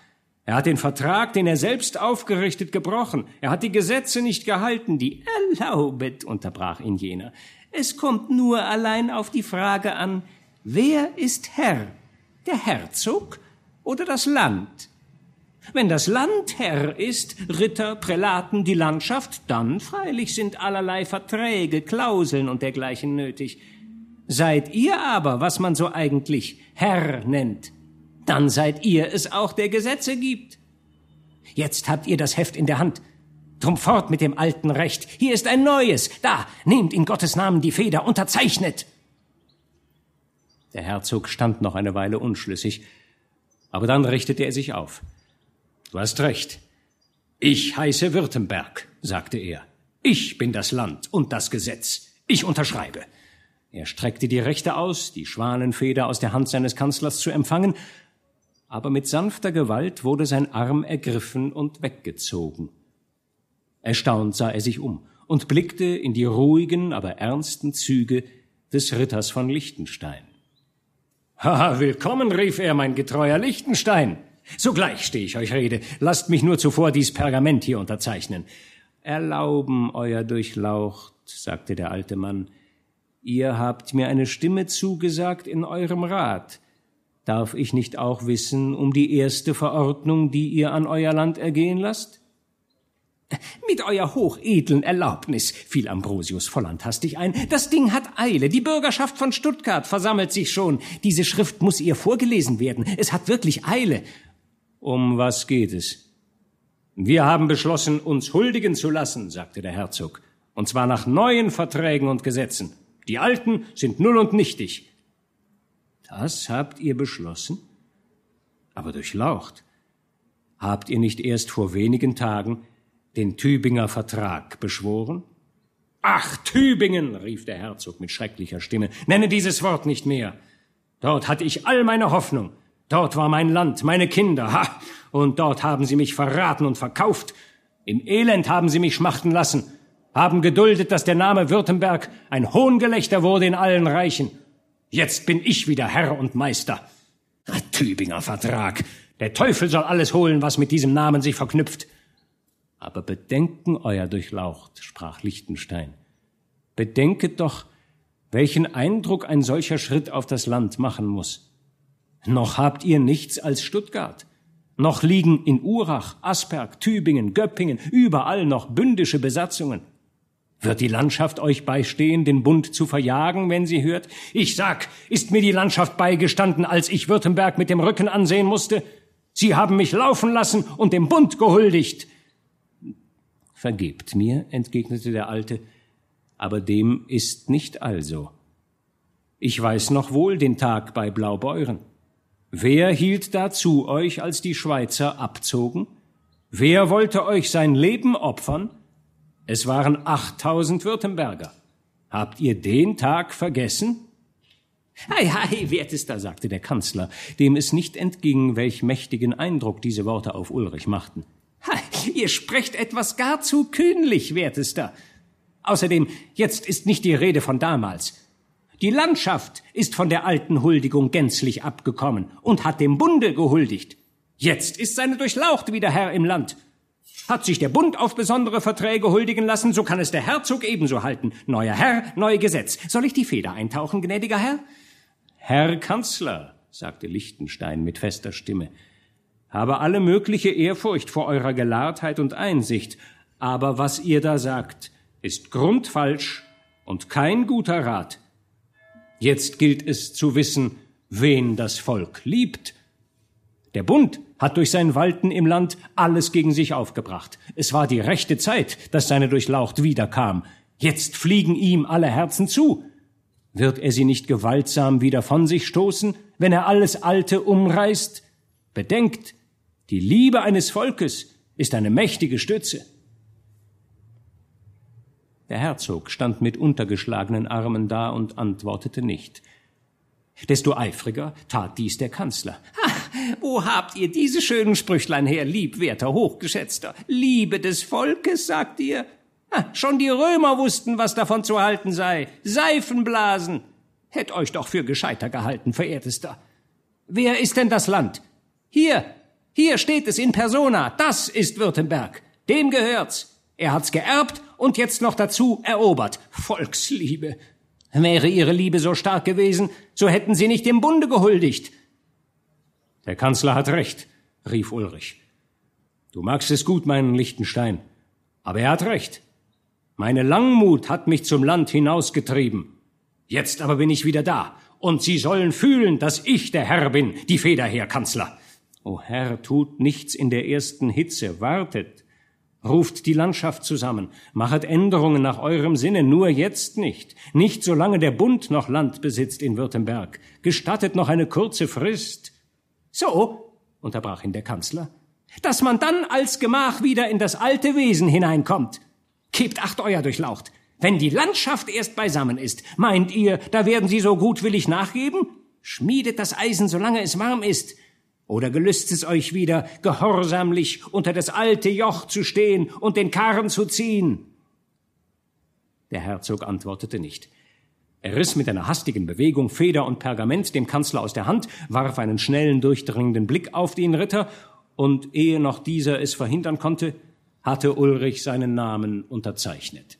Er hat den Vertrag, den er selbst aufgerichtet, gebrochen. Er hat die Gesetze nicht gehalten, die erlaubet, unterbrach ihn jener. Es kommt nur allein auf die Frage an, wer ist Herr? Der Herzog oder das Land? Wenn das Land Herr ist, Ritter, Prälaten, die Landschaft, dann freilich sind allerlei Verträge, Klauseln und dergleichen nötig. Seid ihr aber, was man so eigentlich Herr nennt, dann seid ihr es auch, der Gesetze gibt. Jetzt habt ihr das Heft in der Hand. Drum fort mit dem alten Recht. Hier ist ein neues. Da, nehmt in Gottes Namen die Feder, unterzeichnet. Der Herzog stand noch eine Weile unschlüssig, aber dann richtete er sich auf. Du hast recht. Ich heiße Württemberg, sagte er. Ich bin das Land und das Gesetz. Ich unterschreibe. Er streckte die Rechte aus, die Schwanenfeder aus der Hand seines Kanzlers zu empfangen, aber mit sanfter Gewalt wurde sein Arm ergriffen und weggezogen. Erstaunt sah er sich um und blickte in die ruhigen, aber ernsten Züge des Ritters von Liechtenstein. Haha, willkommen, rief er, mein getreuer Liechtenstein. Sogleich stehe ich euch Rede. Lasst mich nur zuvor dies Pergament hier unterzeichnen. Erlauben, euer Durchlaucht, sagte der alte Mann. Ihr habt mir eine Stimme zugesagt in eurem Rat. Darf ich nicht auch wissen um die erste Verordnung, die ihr an euer Land ergehen lasst? Mit euer hochedlen Erlaubnis, fiel Ambrosius Volland hastig ein. Das Ding hat Eile. Die Bürgerschaft von Stuttgart versammelt sich schon. Diese Schrift muss ihr vorgelesen werden. Es hat wirklich Eile. Um was geht es? Wir haben beschlossen, uns huldigen zu lassen, sagte der Herzog, und zwar nach neuen Verträgen und Gesetzen. Die alten sind null und nichtig. Das habt ihr beschlossen? Aber durchlaucht. Habt ihr nicht erst vor wenigen Tagen den Tübinger Vertrag beschworen? Ach, Tübingen, rief der Herzog mit schrecklicher Stimme, nenne dieses Wort nicht mehr. Dort hatte ich all meine Hoffnung. Dort war mein Land, meine Kinder, ha! Und dort haben sie mich verraten und verkauft. Im Elend haben sie mich schmachten lassen, haben geduldet, dass der Name Württemberg ein Hohngelächter wurde in allen Reichen. Jetzt bin ich wieder Herr und Meister. Ein Tübinger Vertrag. Der Teufel soll alles holen, was mit diesem Namen sich verknüpft. Aber bedenken, euer Durchlaucht, sprach Lichtenstein. Bedenket doch, welchen Eindruck ein solcher Schritt auf das Land machen muss. Noch habt ihr nichts als Stuttgart. Noch liegen in Urach, Asperg, Tübingen, Göppingen, überall noch bündische Besatzungen. Wird die Landschaft euch beistehen, den Bund zu verjagen, wenn sie hört? Ich sag, ist mir die Landschaft beigestanden, als ich Württemberg mit dem Rücken ansehen musste? Sie haben mich laufen lassen und dem Bund gehuldigt. Vergebt mir, entgegnete der Alte, aber dem ist nicht also. Ich weiß noch wohl den Tag bei Blaubeuren. Wer hielt da zu euch, als die Schweizer abzogen? Wer wollte euch sein Leben opfern? Es waren achttausend Württemberger. Habt ihr den Tag vergessen? Hei, hei, wertester, sagte der Kanzler, dem es nicht entging, welch mächtigen Eindruck diese Worte auf Ulrich machten. Ihr sprecht etwas gar zu kühnlich, wertester. Außerdem, jetzt ist nicht die Rede von damals. Die Landschaft ist von der alten Huldigung gänzlich abgekommen und hat dem Bunde gehuldigt. Jetzt ist seine Durchlaucht wieder Herr im Land. Hat sich der Bund auf besondere Verträge huldigen lassen, so kann es der Herzog ebenso halten. Neuer Herr, neu Gesetz. Soll ich die Feder eintauchen, gnädiger Herr? Herr Kanzler, sagte Lichtenstein mit fester Stimme, habe alle mögliche Ehrfurcht vor eurer Gelahrtheit und Einsicht, aber was ihr da sagt, ist grundfalsch und kein guter Rat. Jetzt gilt es zu wissen, wen das Volk liebt. Der Bund hat durch sein Walten im Land alles gegen sich aufgebracht. Es war die rechte Zeit, dass seine Durchlaucht wiederkam. Jetzt fliegen ihm alle Herzen zu. Wird er sie nicht gewaltsam wieder von sich stoßen, wenn er alles Alte umreißt? Bedenkt, die Liebe eines Volkes ist eine mächtige Stütze. Der Herzog stand mit untergeschlagenen Armen da und antwortete nicht. Desto eifriger tat dies der Kanzler. Ach, wo habt ihr diese schönen Sprüchlein her, liebwerter, hochgeschätzter? Liebe des Volkes, sagt ihr? Schon die Römer wussten, was davon zu halten sei. Seifenblasen. Hätt euch doch für gescheiter gehalten, verehrtester. Wer ist denn das Land? Hier, hier steht es in Persona. Das ist Württemberg. Dem gehört's. Er hat's geerbt und jetzt noch dazu erobert. Volksliebe. Wäre ihre Liebe so stark gewesen, so hätten sie nicht dem Bunde gehuldigt. Der Kanzler hat recht, rief Ulrich. Du magst es gut, meinen Lichtenstein, aber er hat recht. Meine Langmut hat mich zum Land hinausgetrieben. Jetzt aber bin ich wieder da, und Sie sollen fühlen, dass ich der Herr bin, die Federherr, Kanzler. O Herr, tut nichts in der ersten Hitze, wartet. Ruft die Landschaft zusammen, machet Änderungen nach eurem Sinne, nur jetzt nicht. Nicht solange der Bund noch Land besitzt in Württemberg. Gestattet noch eine kurze Frist. So, unterbrach ihn der Kanzler, dass man dann als Gemach wieder in das alte Wesen hineinkommt. Gebt acht euer Durchlaucht. Wenn die Landschaft erst beisammen ist, meint ihr, da werden sie so gutwillig nachgeben? Schmiedet das Eisen, solange es warm ist. Oder gelüst es euch wieder, gehorsamlich unter das alte Joch zu stehen und den Karren zu ziehen? Der Herzog antwortete nicht. Er riss mit einer hastigen Bewegung Feder und Pergament dem Kanzler aus der Hand, warf einen schnellen, durchdringenden Blick auf den Ritter, und ehe noch dieser es verhindern konnte, hatte Ulrich seinen Namen unterzeichnet.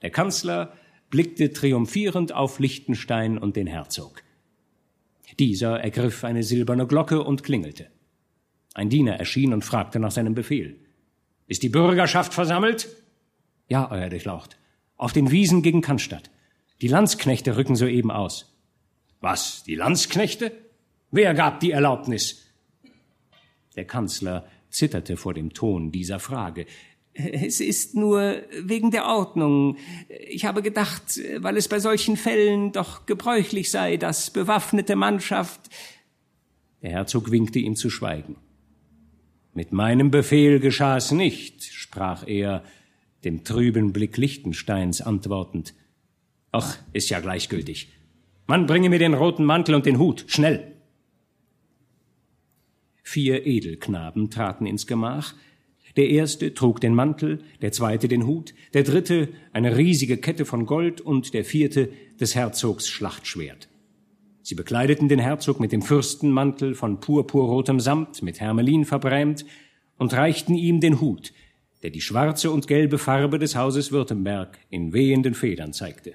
Der Kanzler blickte triumphierend auf Liechtenstein und den Herzog. Dieser ergriff eine silberne Glocke und klingelte. Ein Diener erschien und fragte nach seinem Befehl. Ist die Bürgerschaft versammelt? Ja, euer Durchlaucht. Auf den Wiesen gegen Cannstatt. Die Landsknechte rücken soeben aus. Was, die Landsknechte? Wer gab die Erlaubnis? Der Kanzler zitterte vor dem Ton dieser Frage. Es ist nur wegen der Ordnung. Ich habe gedacht, weil es bei solchen Fällen doch gebräuchlich sei, dass bewaffnete Mannschaft. Der Herzog winkte ihm zu schweigen. Mit meinem Befehl geschah es nicht, sprach er, dem trüben Blick Lichtensteins antwortend. Ach, ist ja gleichgültig. Man bringe mir den roten Mantel und den Hut, schnell. Vier Edelknaben traten ins Gemach. Der erste trug den Mantel, der zweite den Hut, der dritte eine riesige Kette von Gold und der vierte des Herzogs Schlachtschwert. Sie bekleideten den Herzog mit dem Fürstenmantel von purpurrotem Samt, mit Hermelin verbrämt, und reichten ihm den Hut, der die schwarze und gelbe Farbe des Hauses Württemberg in wehenden Federn zeigte.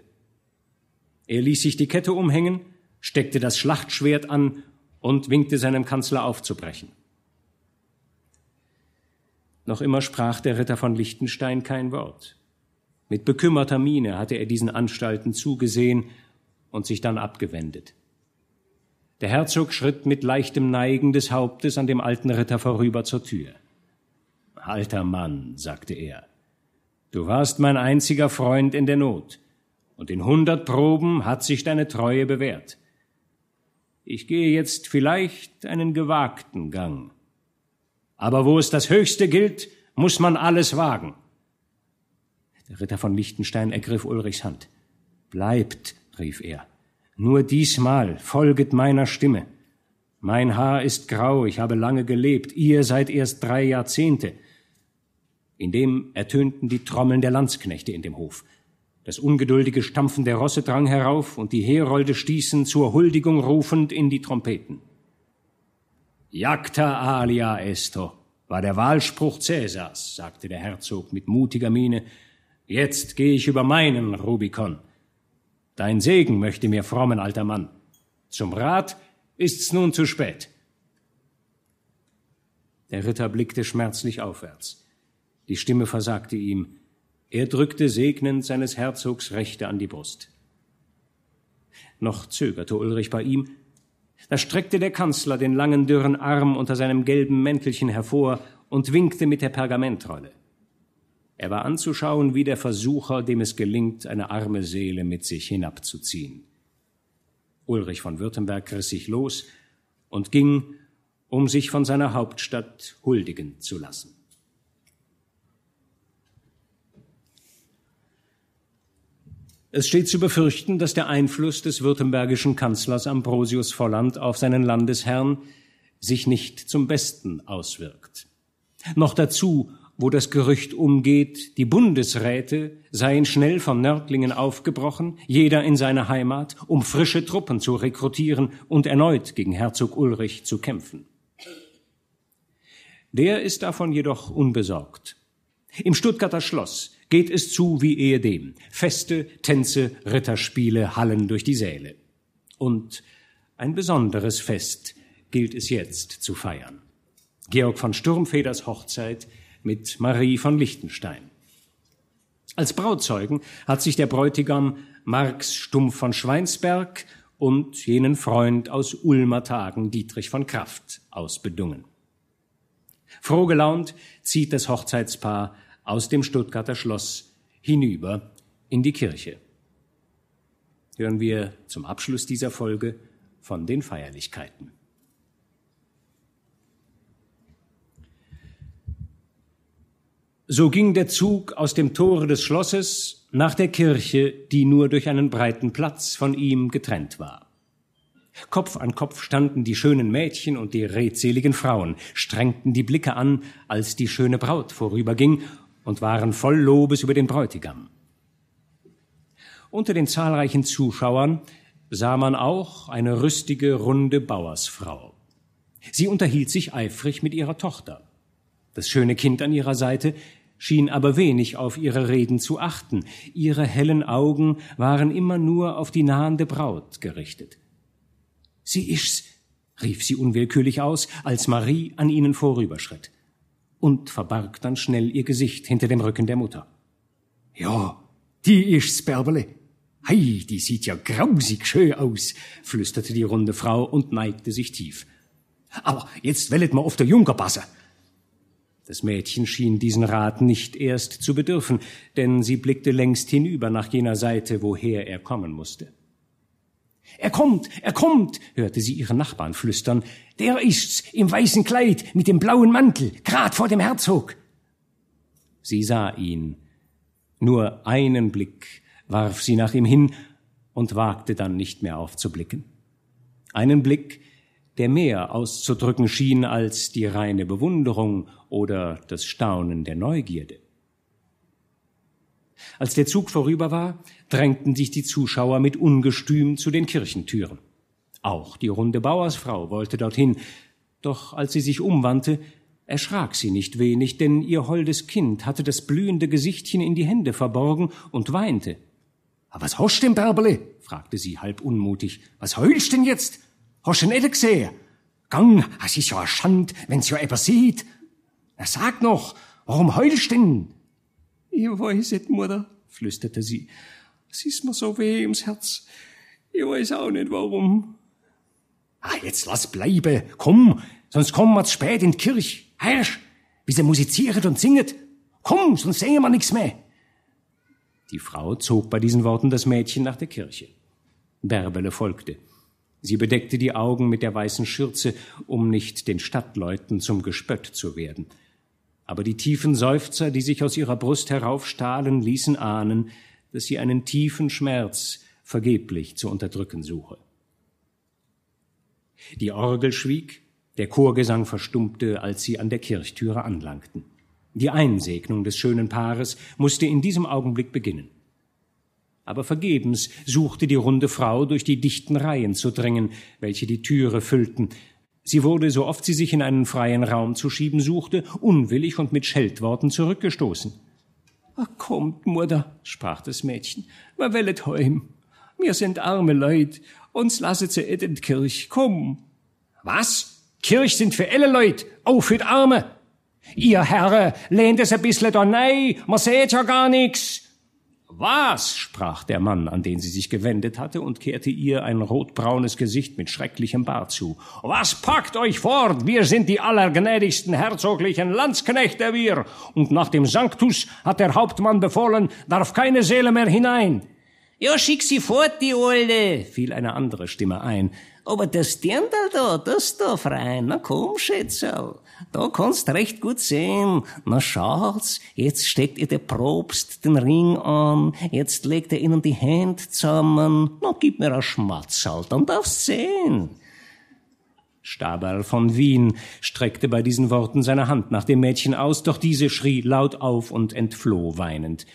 Er ließ sich die Kette umhängen, steckte das Schlachtschwert an und winkte seinem Kanzler aufzubrechen. Noch immer sprach der Ritter von Liechtenstein kein Wort. Mit bekümmerter Miene hatte er diesen Anstalten zugesehen und sich dann abgewendet. Der Herzog schritt mit leichtem Neigen des Hauptes an dem alten Ritter vorüber zur Tür. Alter Mann, sagte er, du warst mein einziger Freund in der Not, und in hundert Proben hat sich deine Treue bewährt. Ich gehe jetzt vielleicht einen gewagten Gang. Aber wo es das Höchste gilt, muss man alles wagen. Der Ritter von Liechtenstein ergriff Ulrichs Hand. Bleibt, rief er. Nur diesmal folget meiner Stimme. Mein Haar ist grau, ich habe lange gelebt, ihr seid erst drei Jahrzehnte. Indem ertönten die Trommeln der Landsknechte in dem Hof. Das ungeduldige Stampfen der Rosse drang herauf, und die Herolde stießen zur Huldigung rufend in die Trompeten. Jacta alia esto war der Wahlspruch Cäsars, sagte der Herzog mit mutiger Miene. Jetzt gehe ich über meinen Rubikon. Dein Segen möchte mir frommen, alter Mann. Zum Rat ist's nun zu spät. Der Ritter blickte schmerzlich aufwärts. Die Stimme versagte ihm. Er drückte segnend seines Herzogs Rechte an die Brust. Noch zögerte Ulrich bei ihm, da streckte der Kanzler den langen, dürren Arm unter seinem gelben Mäntelchen hervor und winkte mit der Pergamentrolle. Er war anzuschauen wie der Versucher, dem es gelingt, eine arme Seele mit sich hinabzuziehen. Ulrich von Württemberg riss sich los und ging, um sich von seiner Hauptstadt huldigen zu lassen. Es steht zu befürchten, dass der Einfluss des württembergischen Kanzlers Ambrosius Volland auf seinen Landesherrn sich nicht zum Besten auswirkt. Noch dazu, wo das Gerücht umgeht, die Bundesräte seien schnell von Nördlingen aufgebrochen, jeder in seine Heimat, um frische Truppen zu rekrutieren und erneut gegen Herzog Ulrich zu kämpfen. Der ist davon jedoch unbesorgt. Im Stuttgarter Schloss geht es zu wie ehedem. Feste, Tänze, Ritterspiele hallen durch die Säle. Und ein besonderes Fest gilt es jetzt zu feiern. Georg von Sturmfeders Hochzeit mit Marie von Liechtenstein. Als Brauzeugen hat sich der Bräutigam Marx Stumpf von Schweinsberg und jenen Freund aus Ulmer Tagen Dietrich von Kraft ausbedungen. Froh gelaunt zieht das Hochzeitspaar aus dem Stuttgarter Schloss hinüber in die Kirche. Hören wir zum Abschluss dieser Folge von den Feierlichkeiten. So ging der Zug aus dem Tore des Schlosses nach der Kirche, die nur durch einen breiten Platz von ihm getrennt war. Kopf an Kopf standen die schönen Mädchen und die redseligen Frauen, strengten die Blicke an, als die schöne Braut vorüberging und waren voll Lobes über den Bräutigam. Unter den zahlreichen Zuschauern sah man auch eine rüstige, runde Bauersfrau. Sie unterhielt sich eifrig mit ihrer Tochter. Das schöne Kind an ihrer Seite schien aber wenig auf ihre Reden zu achten. Ihre hellen Augen waren immer nur auf die nahende Braut gerichtet. Sie ist's, rief sie unwillkürlich aus, als Marie an ihnen vorüberschritt und verbarg dann schnell ihr Gesicht hinter dem Rücken der Mutter. Ja, die ist's, Bärbele. Hei, die sieht ja grausig schön aus, flüsterte die runde Frau und neigte sich tief. Aber jetzt wellet mal auf der Junker passen. Das Mädchen schien diesen Rat nicht erst zu bedürfen, denn sie blickte längst hinüber nach jener Seite, woher er kommen musste. Er kommt, er kommt, hörte sie ihren Nachbarn flüstern. Der ist's, im weißen Kleid, mit dem blauen Mantel, grad vor dem Herzog. Sie sah ihn. Nur einen Blick warf sie nach ihm hin und wagte dann nicht mehr aufzublicken. Einen Blick, der mehr auszudrücken schien als die reine Bewunderung oder das Staunen der Neugierde. Als der Zug vorüber war, drängten sich die Zuschauer mit Ungestüm zu den Kirchentüren. Auch die runde Bauersfrau wollte dorthin, doch als sie sich umwandte, erschrak sie nicht wenig, denn ihr holdes Kind hatte das blühende Gesichtchen in die Hände verborgen und weinte. Was hast denn, Bärbele? fragte sie halb unmutig. Was heulst denn jetzt? Hast du nicht gesehen? Gang, es ist ja a Schand, wenn's ja eber sieht. Na, sag noch, warum heulst denn? Ich weiß nicht, Mutter, flüsterte sie. Es ist mir so weh ums Herz. Ich weiß auch nicht warum. Ah, jetzt lass bleibe. Komm, sonst kommen wir zu spät in die Kirche. Herrsch, wie sie musiziert und singet. Komm, sonst sehen wir nix mehr. Die Frau zog bei diesen Worten das Mädchen nach der Kirche. Bärbele folgte. Sie bedeckte die Augen mit der weißen Schürze, um nicht den Stadtleuten zum Gespött zu werden aber die tiefen Seufzer, die sich aus ihrer Brust heraufstahlen, ließen ahnen, dass sie einen tiefen Schmerz vergeblich zu unterdrücken suche. Die Orgel schwieg, der Chorgesang verstummte, als sie an der Kirchtüre anlangten. Die Einsegnung des schönen Paares musste in diesem Augenblick beginnen. Aber vergebens suchte die runde Frau durch die dichten Reihen zu drängen, welche die Türe füllten, Sie wurde, so oft sie sich in einen freien Raum zu schieben suchte, unwillig und mit Scheltworten zurückgestoßen. Ach, kommt, Mutter, sprach das Mädchen, wir wellet heim. Wir sind arme Leut, uns lasset sie et in Kirch, komm. Was? Kirch sind für alle Leut, auch für die Arme. Ihr Herre, lehnt es ein bissle da nei, man seht ja gar nix. Was? sprach der Mann, an den sie sich gewendet hatte, und kehrte ihr ein rotbraunes Gesicht mit schrecklichem Bart zu. Was packt euch fort? Wir sind die allergnädigsten herzoglichen Landsknechte wir, und nach dem Sanctus hat der Hauptmann befohlen, darf keine Seele mehr hinein. Ja, schick sie fort, die Olle, fiel eine andere Stimme ein. Aber das Dirndl da, das darf rein. Na komm, Schätzerl. Da kannst recht gut sehen. Na schaut's, jetzt steckt ihr der Probst den Ring an, jetzt legt er ihnen die Hände zusammen. Na gib mir ein Schmatzal, dann darfst sehen. Staberl von Wien streckte bei diesen Worten seine Hand nach dem Mädchen aus, doch diese schrie laut auf und entfloh weinend.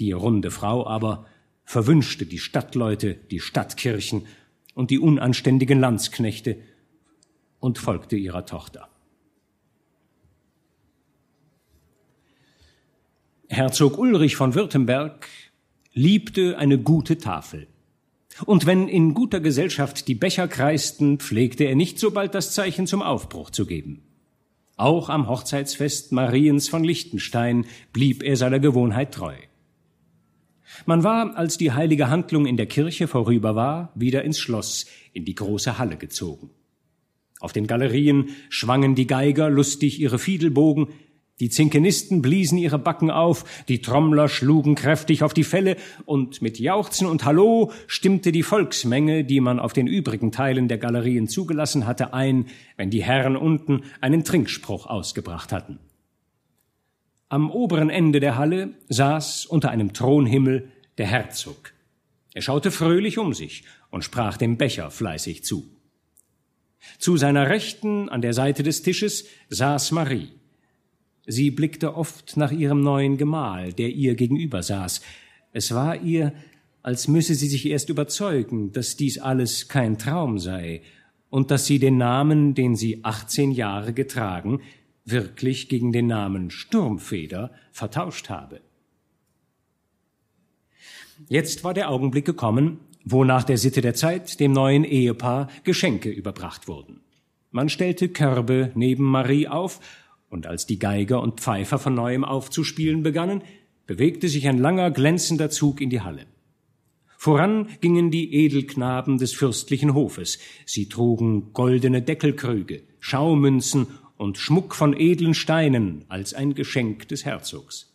Die runde Frau aber verwünschte die Stadtleute, die Stadtkirchen und die unanständigen Landsknechte und folgte ihrer Tochter. Herzog Ulrich von Württemberg liebte eine gute Tafel. Und wenn in guter Gesellschaft die Becher kreisten, pflegte er nicht so bald das Zeichen zum Aufbruch zu geben. Auch am Hochzeitsfest Mariens von Liechtenstein blieb er seiner Gewohnheit treu. Man war, als die heilige Handlung in der Kirche vorüber war, wieder ins Schloss, in die große Halle gezogen. Auf den Galerien schwangen die Geiger lustig ihre Fiedelbogen, die Zinkenisten bliesen ihre Backen auf, die Trommler schlugen kräftig auf die Felle, und mit Jauchzen und Hallo stimmte die Volksmenge, die man auf den übrigen Teilen der Galerien zugelassen hatte, ein, wenn die Herren unten einen Trinkspruch ausgebracht hatten. Am oberen Ende der Halle saß unter einem Thronhimmel der Herzog. Er schaute fröhlich um sich und sprach dem Becher fleißig zu. Zu seiner Rechten an der Seite des Tisches saß Marie. Sie blickte oft nach ihrem neuen Gemahl, der ihr gegenüber saß. Es war ihr, als müsse sie sich erst überzeugen, dass dies alles kein Traum sei und dass sie den Namen, den sie achtzehn Jahre getragen, wirklich gegen den Namen Sturmfeder vertauscht habe. Jetzt war der Augenblick gekommen, wo nach der Sitte der Zeit dem neuen Ehepaar Geschenke überbracht wurden. Man stellte Körbe neben Marie auf, und als die Geiger und Pfeifer von neuem aufzuspielen begannen, bewegte sich ein langer, glänzender Zug in die Halle. Voran gingen die Edelknaben des fürstlichen Hofes. Sie trugen goldene Deckelkrüge, Schaumünzen und Schmuck von edlen Steinen als ein Geschenk des Herzogs.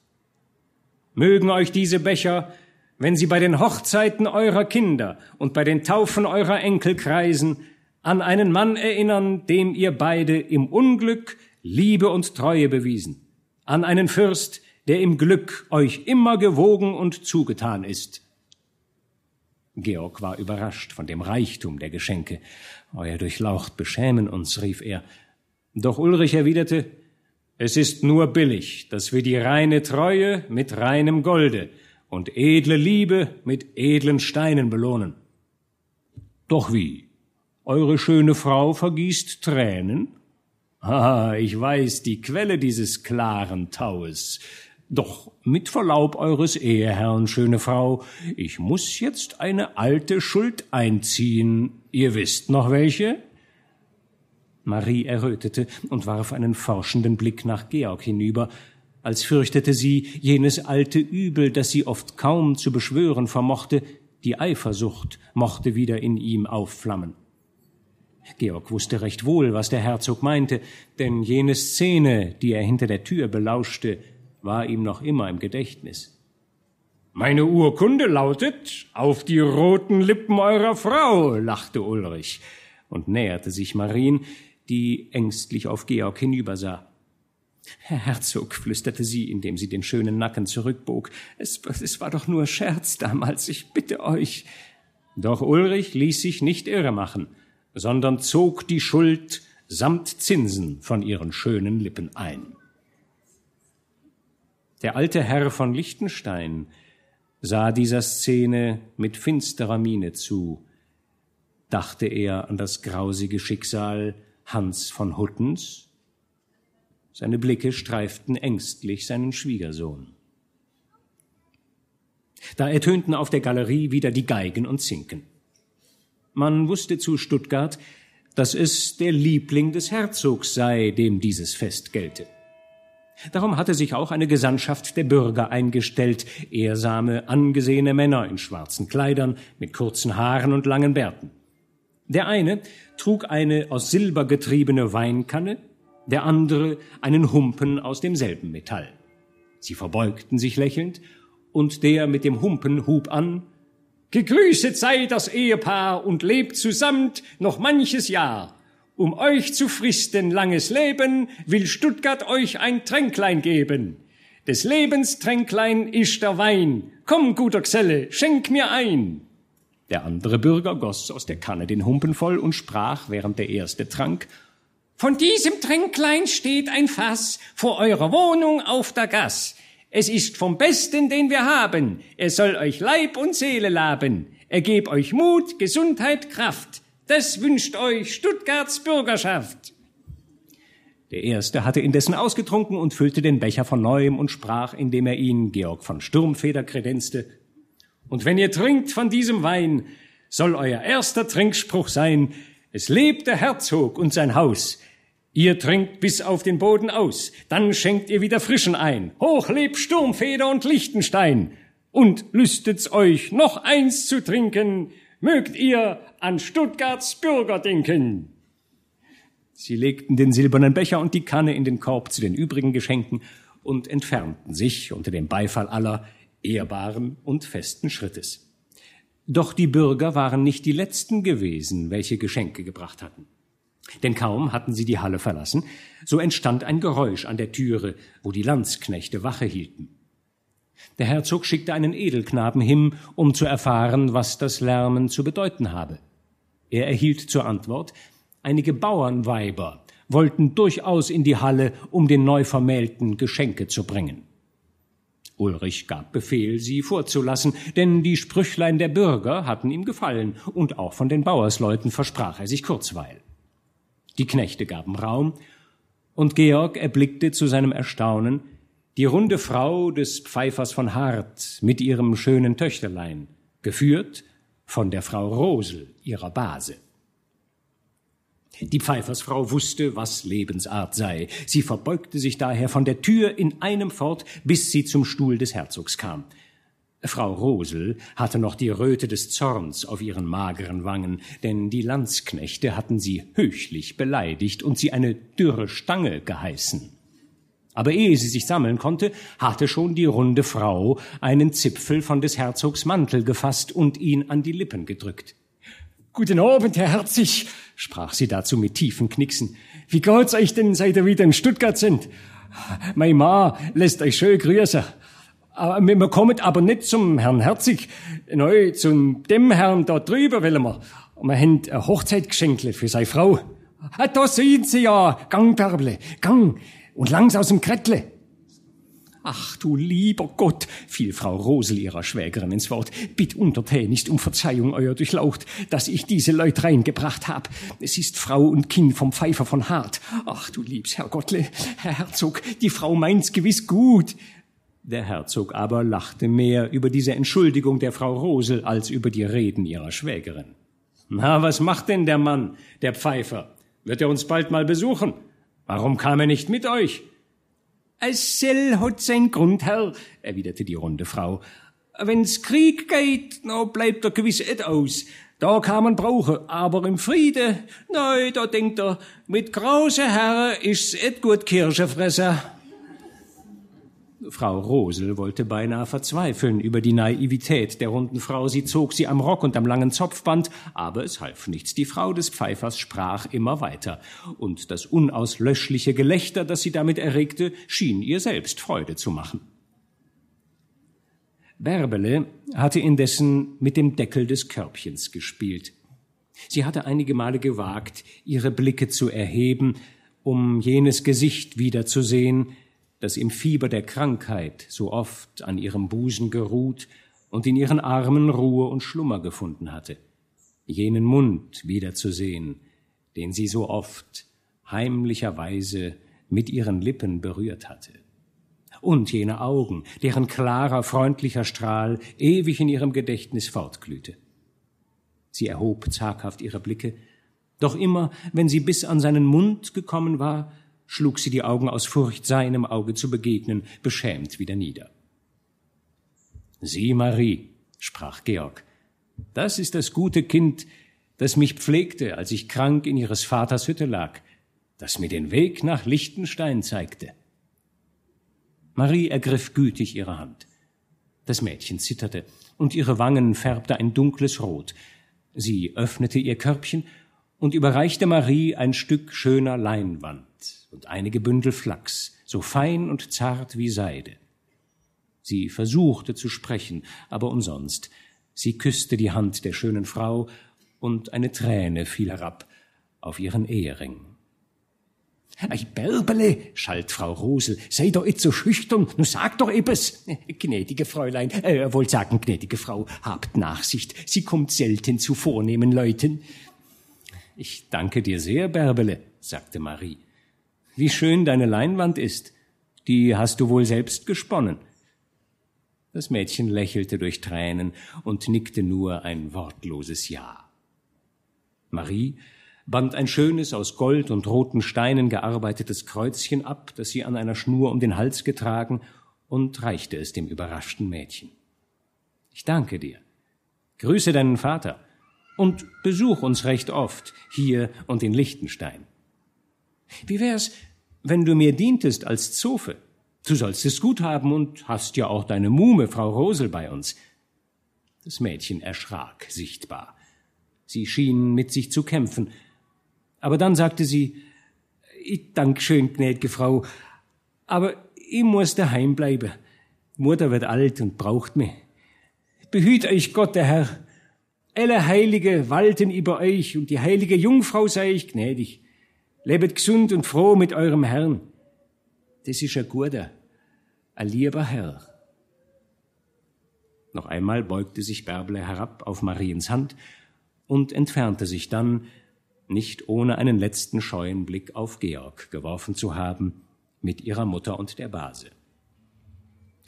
Mögen euch diese Becher, wenn sie bei den Hochzeiten eurer Kinder und bei den Taufen eurer Enkel kreisen, an einen Mann erinnern, dem ihr beide im Unglück Liebe und Treue bewiesen, an einen Fürst, der im Glück euch immer gewogen und zugetan ist. Georg war überrascht von dem Reichtum der Geschenke. Euer Durchlaucht beschämen uns, rief er. Doch Ulrich erwiderte, es ist nur billig, dass wir die reine Treue mit reinem Golde und edle Liebe mit edlen Steinen belohnen. Doch wie? Eure schöne Frau vergießt Tränen? Ah, ich weiß die Quelle dieses klaren Taues. Doch mit Verlaub eures Eheherrn, schöne Frau, ich muss jetzt eine alte Schuld einziehen. Ihr wisst noch welche? Marie errötete und warf einen forschenden Blick nach Georg hinüber, als fürchtete sie jenes alte Übel, das sie oft kaum zu beschwören vermochte, die Eifersucht mochte wieder in ihm aufflammen. Georg wusste recht wohl, was der Herzog meinte, denn jene Szene, die er hinter der Tür belauschte, war ihm noch immer im Gedächtnis. Meine Urkunde lautet auf die roten Lippen eurer Frau, lachte Ulrich und näherte sich Marien, die ängstlich auf Georg hinübersah. Herr Herzog, flüsterte sie, indem sie den schönen Nacken zurückbog, es, es war doch nur Scherz damals, ich bitte euch. Doch Ulrich ließ sich nicht irre machen, sondern zog die Schuld samt Zinsen von ihren schönen Lippen ein. Der alte Herr von Liechtenstein sah dieser Szene mit finsterer Miene zu, dachte er an das grausige Schicksal Hans von Huttens. Seine Blicke streiften ängstlich seinen Schwiegersohn. Da ertönten auf der Galerie wieder die Geigen und Zinken. Man wusste zu Stuttgart, dass es der Liebling des Herzogs sei, dem dieses Fest gelte. Darum hatte sich auch eine Gesandtschaft der Bürger eingestellt, ehrsame, angesehene Männer in schwarzen Kleidern, mit kurzen Haaren und langen Bärten. Der eine trug eine aus Silber getriebene Weinkanne, der andere einen Humpen aus demselben Metall. Sie verbeugten sich lächelnd, und der mit dem Humpen hub an Gegrüßet sei das Ehepaar und lebt zusammen noch manches Jahr. Um euch zu fristen langes Leben will Stuttgart euch ein Tränklein geben. Des Lebens Tränklein ist der Wein. Komm, guter Geselle, schenk mir ein. Der andere Bürger goss aus der Kanne den Humpen voll und sprach, während der erste trank, Von diesem Tränklein steht ein Fass vor eurer Wohnung auf der Gass. Es ist vom Besten, den wir haben. Er soll euch Leib und Seele laben. Er geb euch Mut, Gesundheit, Kraft. Das wünscht euch Stuttgarts Bürgerschaft. Der erste hatte indessen ausgetrunken und füllte den Becher von neuem und sprach, indem er ihn Georg von Sturmfeder kredenzte. Und wenn ihr trinkt von diesem Wein, soll euer erster Trinkspruch sein, es lebt der Herzog und sein Haus. Ihr trinkt bis auf den Boden aus, dann schenkt ihr wieder Frischen ein. Hoch lebt Sturmfeder und Liechtenstein. Und lüstet's euch noch eins zu trinken, mögt ihr an Stuttgarts Bürger denken. Sie legten den silbernen Becher und die Kanne in den Korb zu den übrigen Geschenken und entfernten sich unter dem Beifall aller ehrbaren und festen Schrittes. Doch die Bürger waren nicht die letzten gewesen, welche Geschenke gebracht hatten. Denn kaum hatten sie die Halle verlassen, so entstand ein Geräusch an der Türe, wo die Landsknechte Wache hielten. Der Herzog schickte einen Edelknaben hin, um zu erfahren, was das Lärmen zu bedeuten habe. Er erhielt zur Antwort, einige Bauernweiber wollten durchaus in die Halle, um den Neuvermählten Geschenke zu bringen. Ulrich gab Befehl, sie vorzulassen, denn die Sprüchlein der Bürger hatten ihm gefallen, und auch von den Bauersleuten versprach er sich Kurzweil. Die Knechte gaben Raum, und Georg erblickte zu seinem Erstaunen die runde Frau des Pfeifers von Hart mit ihrem schönen Töchterlein, geführt von der Frau Rosel, ihrer Base. Die Pfeifersfrau wusste, was Lebensart sei. Sie verbeugte sich daher von der Tür in einem fort, bis sie zum Stuhl des Herzogs kam. Frau Rosel hatte noch die Röte des Zorns auf ihren mageren Wangen, denn die Landsknechte hatten sie höchlich beleidigt und sie eine dürre Stange geheißen. Aber ehe sie sich sammeln konnte, hatte schon die runde Frau einen Zipfel von des Herzogs Mantel gefasst und ihn an die Lippen gedrückt. Guten Abend, Herr Herzig, sprach sie dazu mit tiefen Knicksen. Wie geht's euch denn, seit ihr wieder in Stuttgart sind? Meine Ma lässt euch schön grüßen. Wir kommen aber nicht zum Herrn Herzig, neu zum dem Herrn da drüber wollen wir. Wir haben ein Hochzeitgeschenkle für seine Frau. Ah, da sehen Sie ja, gang, Bärble, gang, und langs aus dem Krettle. Ach du lieber Gott, fiel Frau Rosel ihrer Schwägerin ins Wort, bitt untertänigst um Verzeihung, euer Durchlaucht, dass ich diese Leut reingebracht hab. Es ist Frau und Kind vom Pfeifer von Hart. Ach du liebs Herr Gottle, Herr Herzog, die Frau meint's gewiss gut. Der Herzog aber lachte mehr über diese Entschuldigung der Frau Rosel als über die Reden ihrer Schwägerin. Na, was macht denn der Mann, der Pfeifer? Wird er uns bald mal besuchen? Warum kam er nicht mit euch? Es sell hat sein Grund, Herr, erwiderte die runde Frau. Wenn's Krieg geht, no bleibt er gewiss et aus. Da kann man brauchen, aber im Friede, neu, da denkt er, mit große Herren ist's et gut Kirschefresser. Frau Rosel wollte beinahe verzweifeln über die Naivität der runden Frau. Sie zog sie am Rock und am langen Zopfband, aber es half nichts. Die Frau des Pfeifers sprach immer weiter, und das unauslöschliche Gelächter, das sie damit erregte, schien ihr selbst Freude zu machen. Bärbele hatte indessen mit dem Deckel des Körbchens gespielt. Sie hatte einige Male gewagt, ihre Blicke zu erheben, um jenes Gesicht wiederzusehen, das im Fieber der Krankheit so oft an ihrem Busen geruht und in ihren Armen Ruhe und Schlummer gefunden hatte, jenen Mund wiederzusehen, den sie so oft heimlicherweise mit ihren Lippen berührt hatte. Und jene Augen, deren klarer, freundlicher Strahl ewig in ihrem Gedächtnis fortglühte. Sie erhob zaghaft ihre Blicke, doch immer, wenn sie bis an seinen Mund gekommen war, schlug sie die Augen aus Furcht, seinem Auge zu begegnen, beschämt wieder nieder. Sieh, Marie, sprach Georg, das ist das gute Kind, das mich pflegte, als ich krank in ihres Vaters Hütte lag, das mir den Weg nach Liechtenstein zeigte. Marie ergriff gütig ihre Hand. Das Mädchen zitterte. und ihre Wangen färbte ein dunkles Rot. Sie öffnete ihr Körbchen und überreichte Marie ein Stück schöner Leinwand und einige Bündel Flachs, so fein und zart wie Seide. Sie versuchte zu sprechen, aber umsonst. Sie küsste die Hand der schönen Frau, und eine Träne fiel herab auf ihren Ehering. Ei, Bärbele, schalt Frau Rosel, sei doch nicht so schüchtern, nu sag doch ebes. Gnädige Fräulein, äh, wollt sagen, gnädige Frau, habt Nachsicht, sie kommt selten zu vornehmen Leuten. Ich danke dir sehr, Bärbele, sagte Marie. Wie schön deine Leinwand ist. Die hast du wohl selbst gesponnen. Das Mädchen lächelte durch Tränen und nickte nur ein wortloses Ja. Marie band ein schönes, aus Gold und roten Steinen gearbeitetes Kreuzchen ab, das sie an einer Schnur um den Hals getragen, und reichte es dem überraschten Mädchen. Ich danke dir. Grüße deinen Vater und besuch uns recht oft, hier und in Liechtenstein. Wie wär's, wenn du mir dientest als Zofe? Du sollst es gut haben und hast ja auch deine Muhme, Frau Rosel, bei uns. Das Mädchen erschrak sichtbar. Sie schien mit sich zu kämpfen, aber dann sagte sie, ich dank schön, gnädige Frau, aber ich muss daheim bleiben. Mutter wird alt und braucht mich. Behüt euch Gott, der Herr. Alle Heilige walten über euch und die heilige Jungfrau sei ich gnädig. Lebet gesund und froh mit eurem Herrn. Das ist ein guter, ein lieber Herr. Noch einmal beugte sich Bärbele herab auf Mariens Hand und entfernte sich dann, nicht ohne einen letzten scheuen Blick auf Georg geworfen zu haben, mit ihrer Mutter und der Base.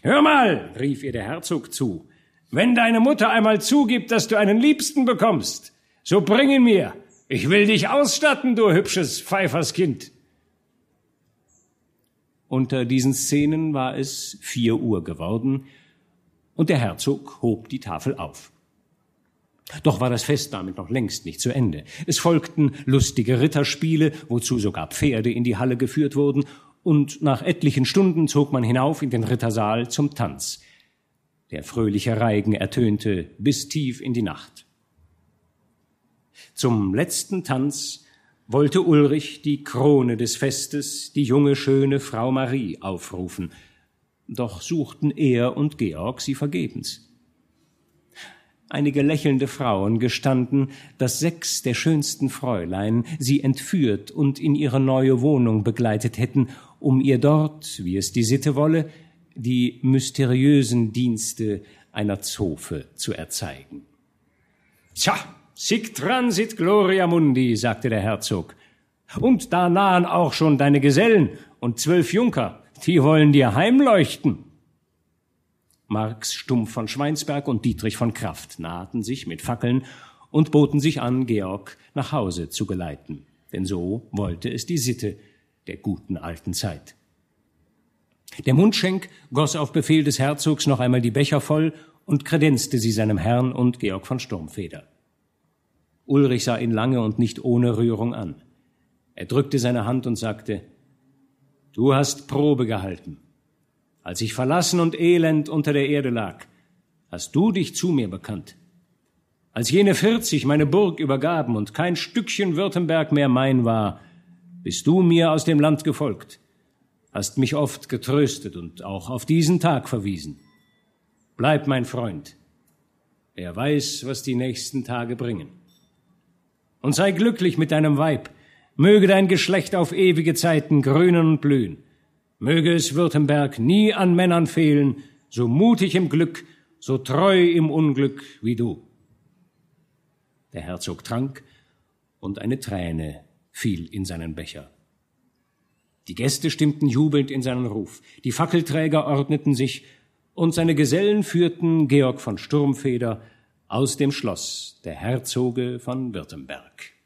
Hör mal, rief ihr der Herzog zu, wenn deine Mutter einmal zugibt, dass du einen Liebsten bekommst, so bring ihn mir. Ich will dich ausstatten, du hübsches Pfeiferskind. Unter diesen Szenen war es vier Uhr geworden, und der Herzog hob die Tafel auf. Doch war das Fest damit noch längst nicht zu Ende. Es folgten lustige Ritterspiele, wozu sogar Pferde in die Halle geführt wurden, und nach etlichen Stunden zog man hinauf in den Rittersaal zum Tanz. Der fröhliche Reigen ertönte bis tief in die Nacht. Zum letzten Tanz wollte Ulrich die Krone des Festes, die junge schöne Frau Marie, aufrufen, doch suchten er und Georg sie vergebens. Einige lächelnde Frauen gestanden, dass sechs der schönsten Fräulein sie entführt und in ihre neue Wohnung begleitet hätten, um ihr dort, wie es die Sitte wolle, die mysteriösen Dienste einer Zofe zu erzeigen. Tja, sic transit gloria mundi, sagte der Herzog. Und da nahen auch schon deine Gesellen und zwölf Junker, die wollen dir heimleuchten. Marx Stumpf von Schweinsberg und Dietrich von Kraft nahten sich mit Fackeln und boten sich an, Georg nach Hause zu geleiten. Denn so wollte es die Sitte der guten alten Zeit. Der Mundschenk goss auf Befehl des Herzogs noch einmal die Becher voll und kredenzte sie seinem Herrn und Georg von Sturmfeder. Ulrich sah ihn lange und nicht ohne Rührung an. Er drückte seine Hand und sagte, Du hast Probe gehalten. Als ich verlassen und elend unter der Erde lag, hast du dich zu mir bekannt. Als jene vierzig meine Burg übergaben und kein Stückchen Württemberg mehr mein war, bist du mir aus dem Land gefolgt, hast mich oft getröstet und auch auf diesen Tag verwiesen. Bleib mein Freund. Er weiß, was die nächsten Tage bringen. Und sei glücklich mit deinem Weib. Möge dein Geschlecht auf ewige Zeiten grünen und blühen. Möge es Württemberg nie an Männern fehlen, so mutig im Glück, so treu im Unglück wie du. Der Herzog trank, und eine Träne fiel in seinen Becher. Die Gäste stimmten jubelnd in seinen Ruf, die Fackelträger ordneten sich, und seine Gesellen führten Georg von Sturmfeder aus dem Schloss der Herzoge von Württemberg.